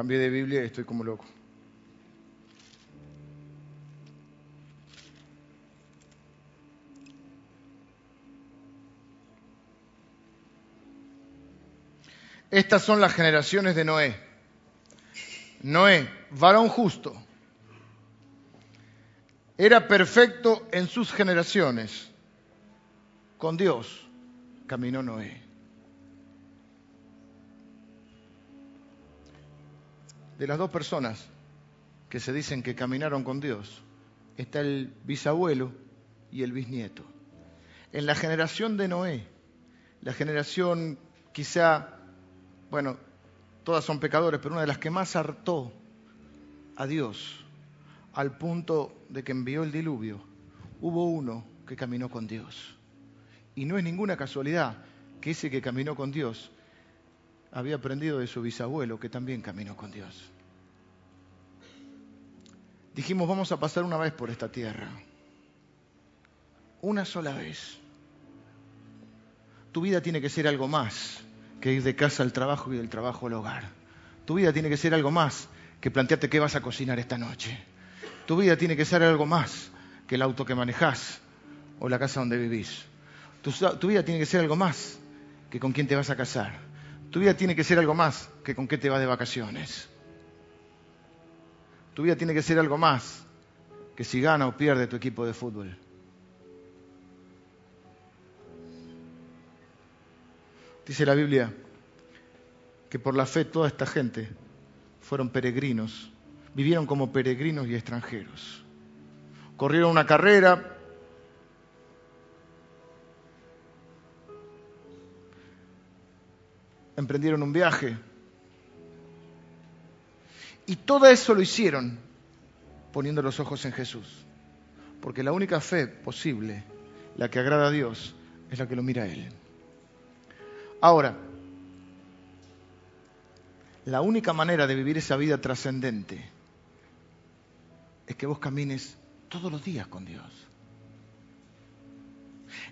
Cambié de Biblia y estoy como loco. Estas son las generaciones de Noé. Noé, varón justo, era perfecto en sus generaciones. Con Dios caminó Noé. De las dos personas que se dicen que caminaron con Dios, está el bisabuelo y el bisnieto. En la generación de Noé, la generación quizá, bueno, todas son pecadores, pero una de las que más hartó a Dios al punto de que envió el diluvio, hubo uno que caminó con Dios. Y no es ninguna casualidad que ese que caminó con Dios había aprendido de su bisabuelo que también caminó con Dios. Dijimos, vamos a pasar una vez por esta tierra. Una sola vez. Tu vida tiene que ser algo más que ir de casa al trabajo y del trabajo al hogar. Tu vida tiene que ser algo más que plantearte qué vas a cocinar esta noche. Tu vida tiene que ser algo más que el auto que manejas o la casa donde vivís. Tu, tu, vida tiene que ser algo más que con quién te vas a casar. Tu vida tiene que ser algo más que con qué te vas de vacaciones. Tu vida tiene que ser algo más que si gana o pierde tu equipo de fútbol. Dice la Biblia que por la fe toda esta gente fueron peregrinos, vivieron como peregrinos y extranjeros. Corrieron una carrera, emprendieron un viaje. Y todo eso lo hicieron poniendo los ojos en Jesús. Porque la única fe posible, la que agrada a Dios, es la que lo mira a Él. Ahora, la única manera de vivir esa vida trascendente es que vos camines todos los días con Dios.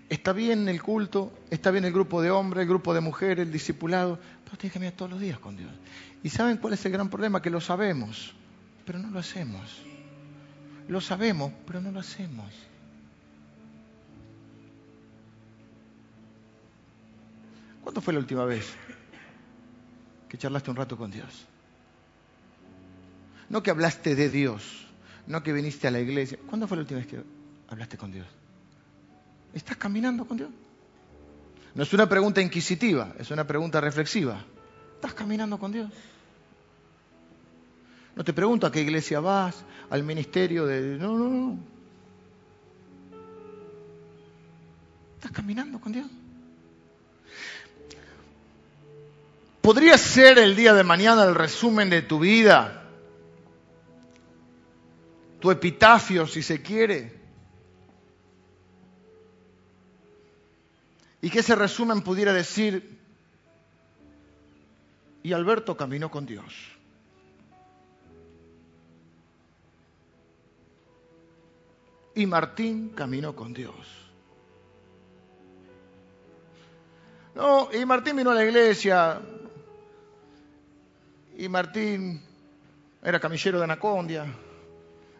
Está bien el culto, está bien el grupo de hombres, el grupo de mujeres, el discipulado, pero tienes que caminar todos los días con Dios. ¿Y saben cuál es el gran problema? Que lo sabemos, pero no lo hacemos. Lo sabemos, pero no lo hacemos. ¿Cuándo fue la última vez que charlaste un rato con Dios? No que hablaste de Dios, no que viniste a la iglesia. ¿Cuándo fue la última vez que hablaste con Dios? ¿Estás caminando con Dios? No es una pregunta inquisitiva, es una pregunta reflexiva. ¿Estás caminando con Dios? No te pregunto a qué iglesia vas, al ministerio de... No, no, no. ¿Estás caminando con Dios? ¿Podría ser el día de mañana el resumen de tu vida? Tu epitafio, si se quiere. Y que ese resumen pudiera decir, y Alberto caminó con Dios. Y Martín caminó con Dios. No, y Martín vino a la iglesia, y Martín era camillero de Anacondia,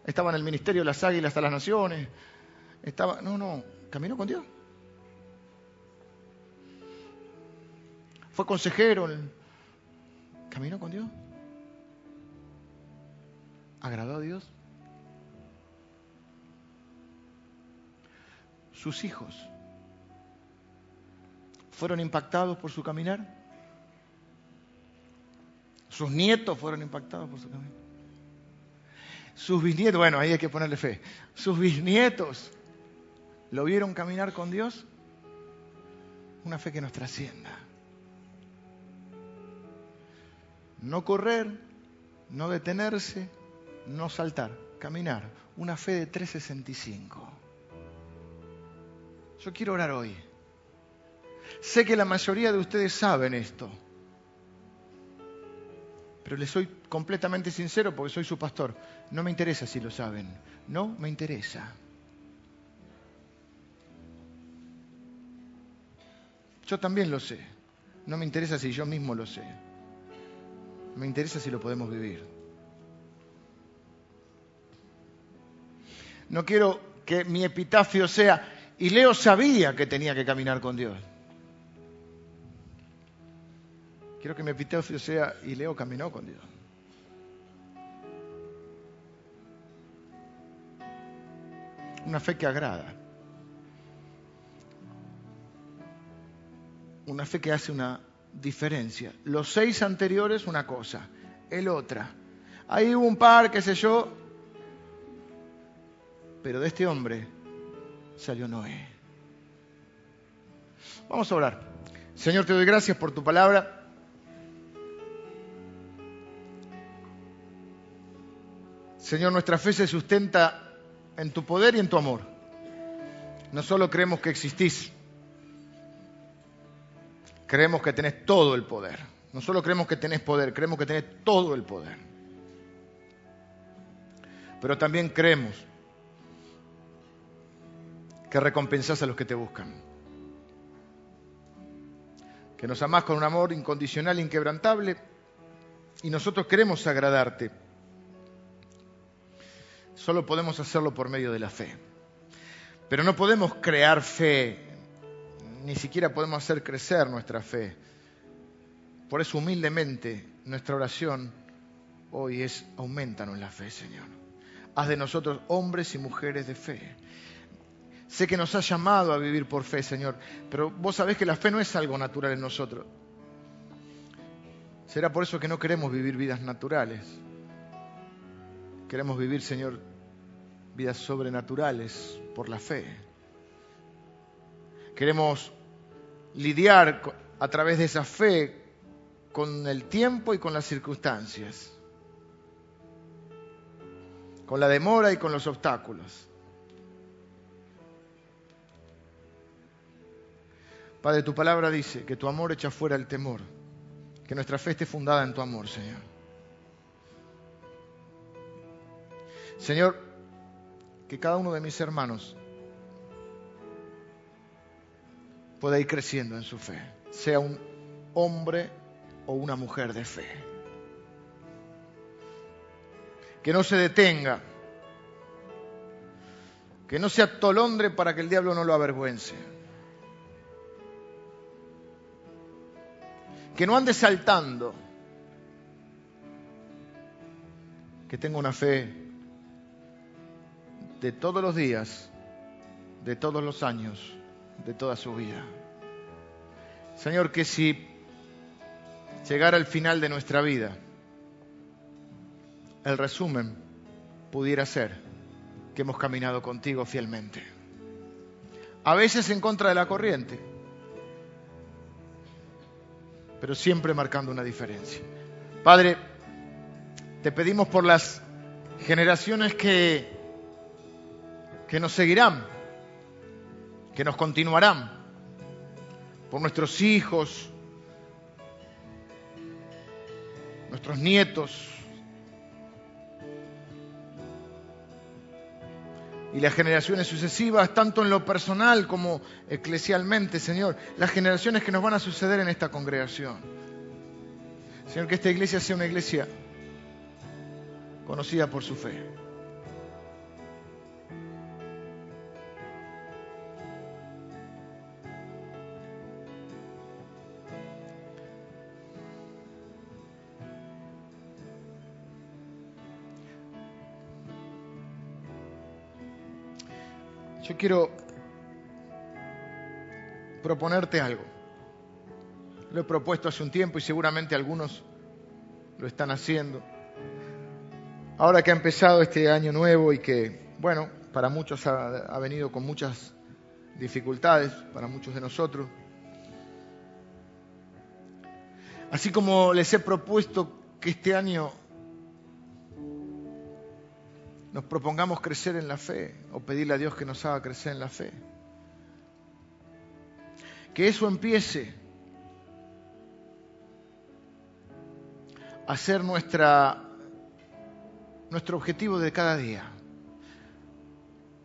estaba en el ministerio de las águilas hasta las naciones, estaba, no, no, caminó con Dios. Fue consejero, caminó con Dios. ¿Agradó a Dios? Sus hijos fueron impactados por su caminar. Sus nietos fueron impactados por su camino. Sus bisnietos, bueno, ahí hay que ponerle fe. Sus bisnietos lo vieron caminar con Dios. Una fe que nos trascienda. No correr, no detenerse, no saltar, caminar. Una fe de 365. Yo quiero orar hoy. Sé que la mayoría de ustedes saben esto. Pero les soy completamente sincero porque soy su pastor. No me interesa si lo saben. No me interesa. Yo también lo sé. No me interesa si yo mismo lo sé. Me interesa si lo podemos vivir. No quiero que mi epitafio sea, y Leo sabía que tenía que caminar con Dios. Quiero que mi epitafio sea, y Leo caminó con Dios. Una fe que agrada. Una fe que hace una diferencia. Los seis anteriores una cosa, el otra. Ahí hubo un par, qué sé yo. Pero de este hombre salió Noé. Vamos a orar. Señor, te doy gracias por tu palabra. Señor, nuestra fe se sustenta en tu poder y en tu amor. No solo creemos que existís, creemos que tenés todo el poder. No solo creemos que tenés poder, creemos que tenés todo el poder. Pero también creemos que recompensás a los que te buscan. Que nos amás con un amor incondicional, inquebrantable, y nosotros queremos agradarte. Solo podemos hacerlo por medio de la fe. Pero no podemos crear fe ni siquiera podemos hacer crecer nuestra fe. Por eso humildemente nuestra oración hoy es aumentanos la fe, Señor. Haz de nosotros hombres y mujeres de fe. Sé que nos has llamado a vivir por fe, Señor, pero vos sabés que la fe no es algo natural en nosotros. Será por eso que no queremos vivir vidas naturales. Queremos vivir, Señor, vidas sobrenaturales por la fe. Queremos lidiar a través de esa fe con el tiempo y con las circunstancias, con la demora y con los obstáculos. Padre, tu palabra dice que tu amor echa fuera el temor, que nuestra fe esté fundada en tu amor, Señor. Señor, que cada uno de mis hermanos pueda ir creciendo en su fe, sea un hombre o una mujer de fe. Que no se detenga, que no sea tolondre para que el diablo no lo avergüence. Que no ande saltando, que tenga una fe de todos los días, de todos los años de toda su vida. Señor, que si llegara al final de nuestra vida, el resumen pudiera ser que hemos caminado contigo fielmente. A veces en contra de la corriente, pero siempre marcando una diferencia. Padre, te pedimos por las generaciones que, que nos seguirán que nos continuarán, por nuestros hijos, nuestros nietos y las generaciones sucesivas, tanto en lo personal como eclesialmente, Señor, las generaciones que nos van a suceder en esta congregación. Señor, que esta iglesia sea una iglesia conocida por su fe. Yo quiero proponerte algo. Lo he propuesto hace un tiempo y seguramente algunos lo están haciendo. Ahora que ha empezado este año nuevo y que, bueno, para muchos ha, venido con muchas dificultades, para muchos de nosotros. Así como les he propuesto que este año nos propongamos crecer en la fe o pedirle a Dios que nos haga crecer en la fe. Que eso empiece a ser nuestro objetivo de cada día,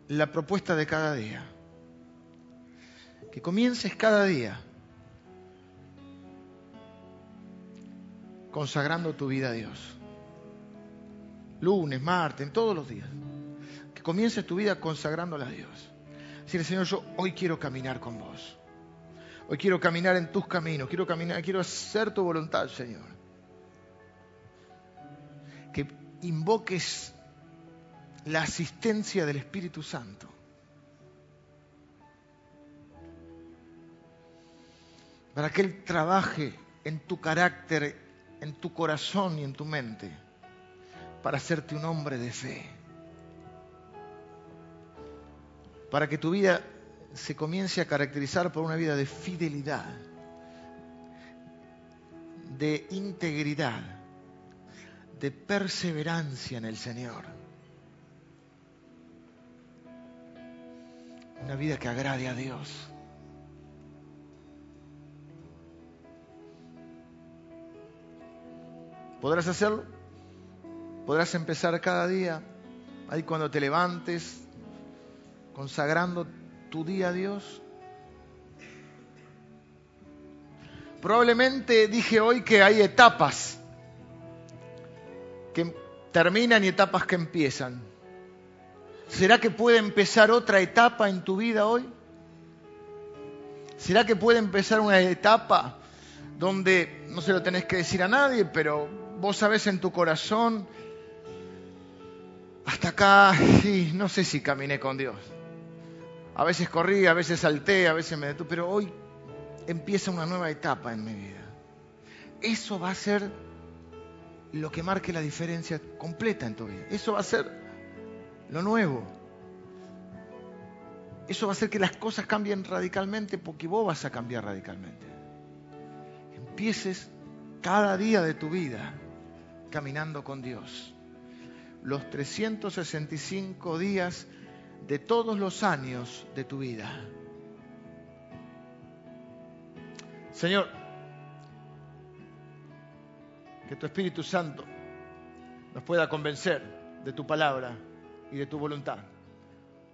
la propuesta de cada día. Que comiences cada día consagrando tu vida a Dios lunes, martes, todos los días. Que comiences tu vida consagrándola a Dios. Decirle, Señor, yo hoy quiero caminar con vos. Hoy quiero caminar en tus caminos, quiero caminar, quiero hacer tu voluntad, Señor. Que invoques la asistencia del Espíritu Santo. Para que Él trabaje en tu carácter, en tu corazón y en tu mente para hacerte un hombre de fe. Para que tu vida se comience a caracterizar por una vida de fidelidad, de integridad, de perseverancia en el Señor. Una vida que agrade a Dios. ¿Podrás hacerlo? ¿Podrás empezar cada día, ahí cuando te levantes, consagrando tu día a Dios? Probablemente dije hoy que hay etapas que terminan y etapas que empiezan. ¿Será que puede empezar otra etapa en tu vida hoy? ¿Será que puede empezar una etapa donde no se lo tenés que decir a nadie, pero vos sabés en tu corazón, hasta acá, sí, no sé si caminé con Dios. A veces corrí, a veces salté, a veces me detuve, pero hoy empieza una nueva etapa en mi vida. Eso va a ser lo que marque la diferencia completa en tu vida. Eso va a ser lo nuevo. Eso va a hacer que las cosas cambien radicalmente porque vos vas a cambiar radicalmente. Empieces cada día de tu vida caminando con Dios. Los 365 días de todos los años de tu vida. Señor, que tu Espíritu Santo nos pueda convencer de tu palabra y de tu voluntad.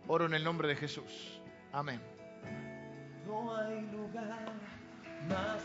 Oro en el nombre de Jesús. Amén. No hay lugar más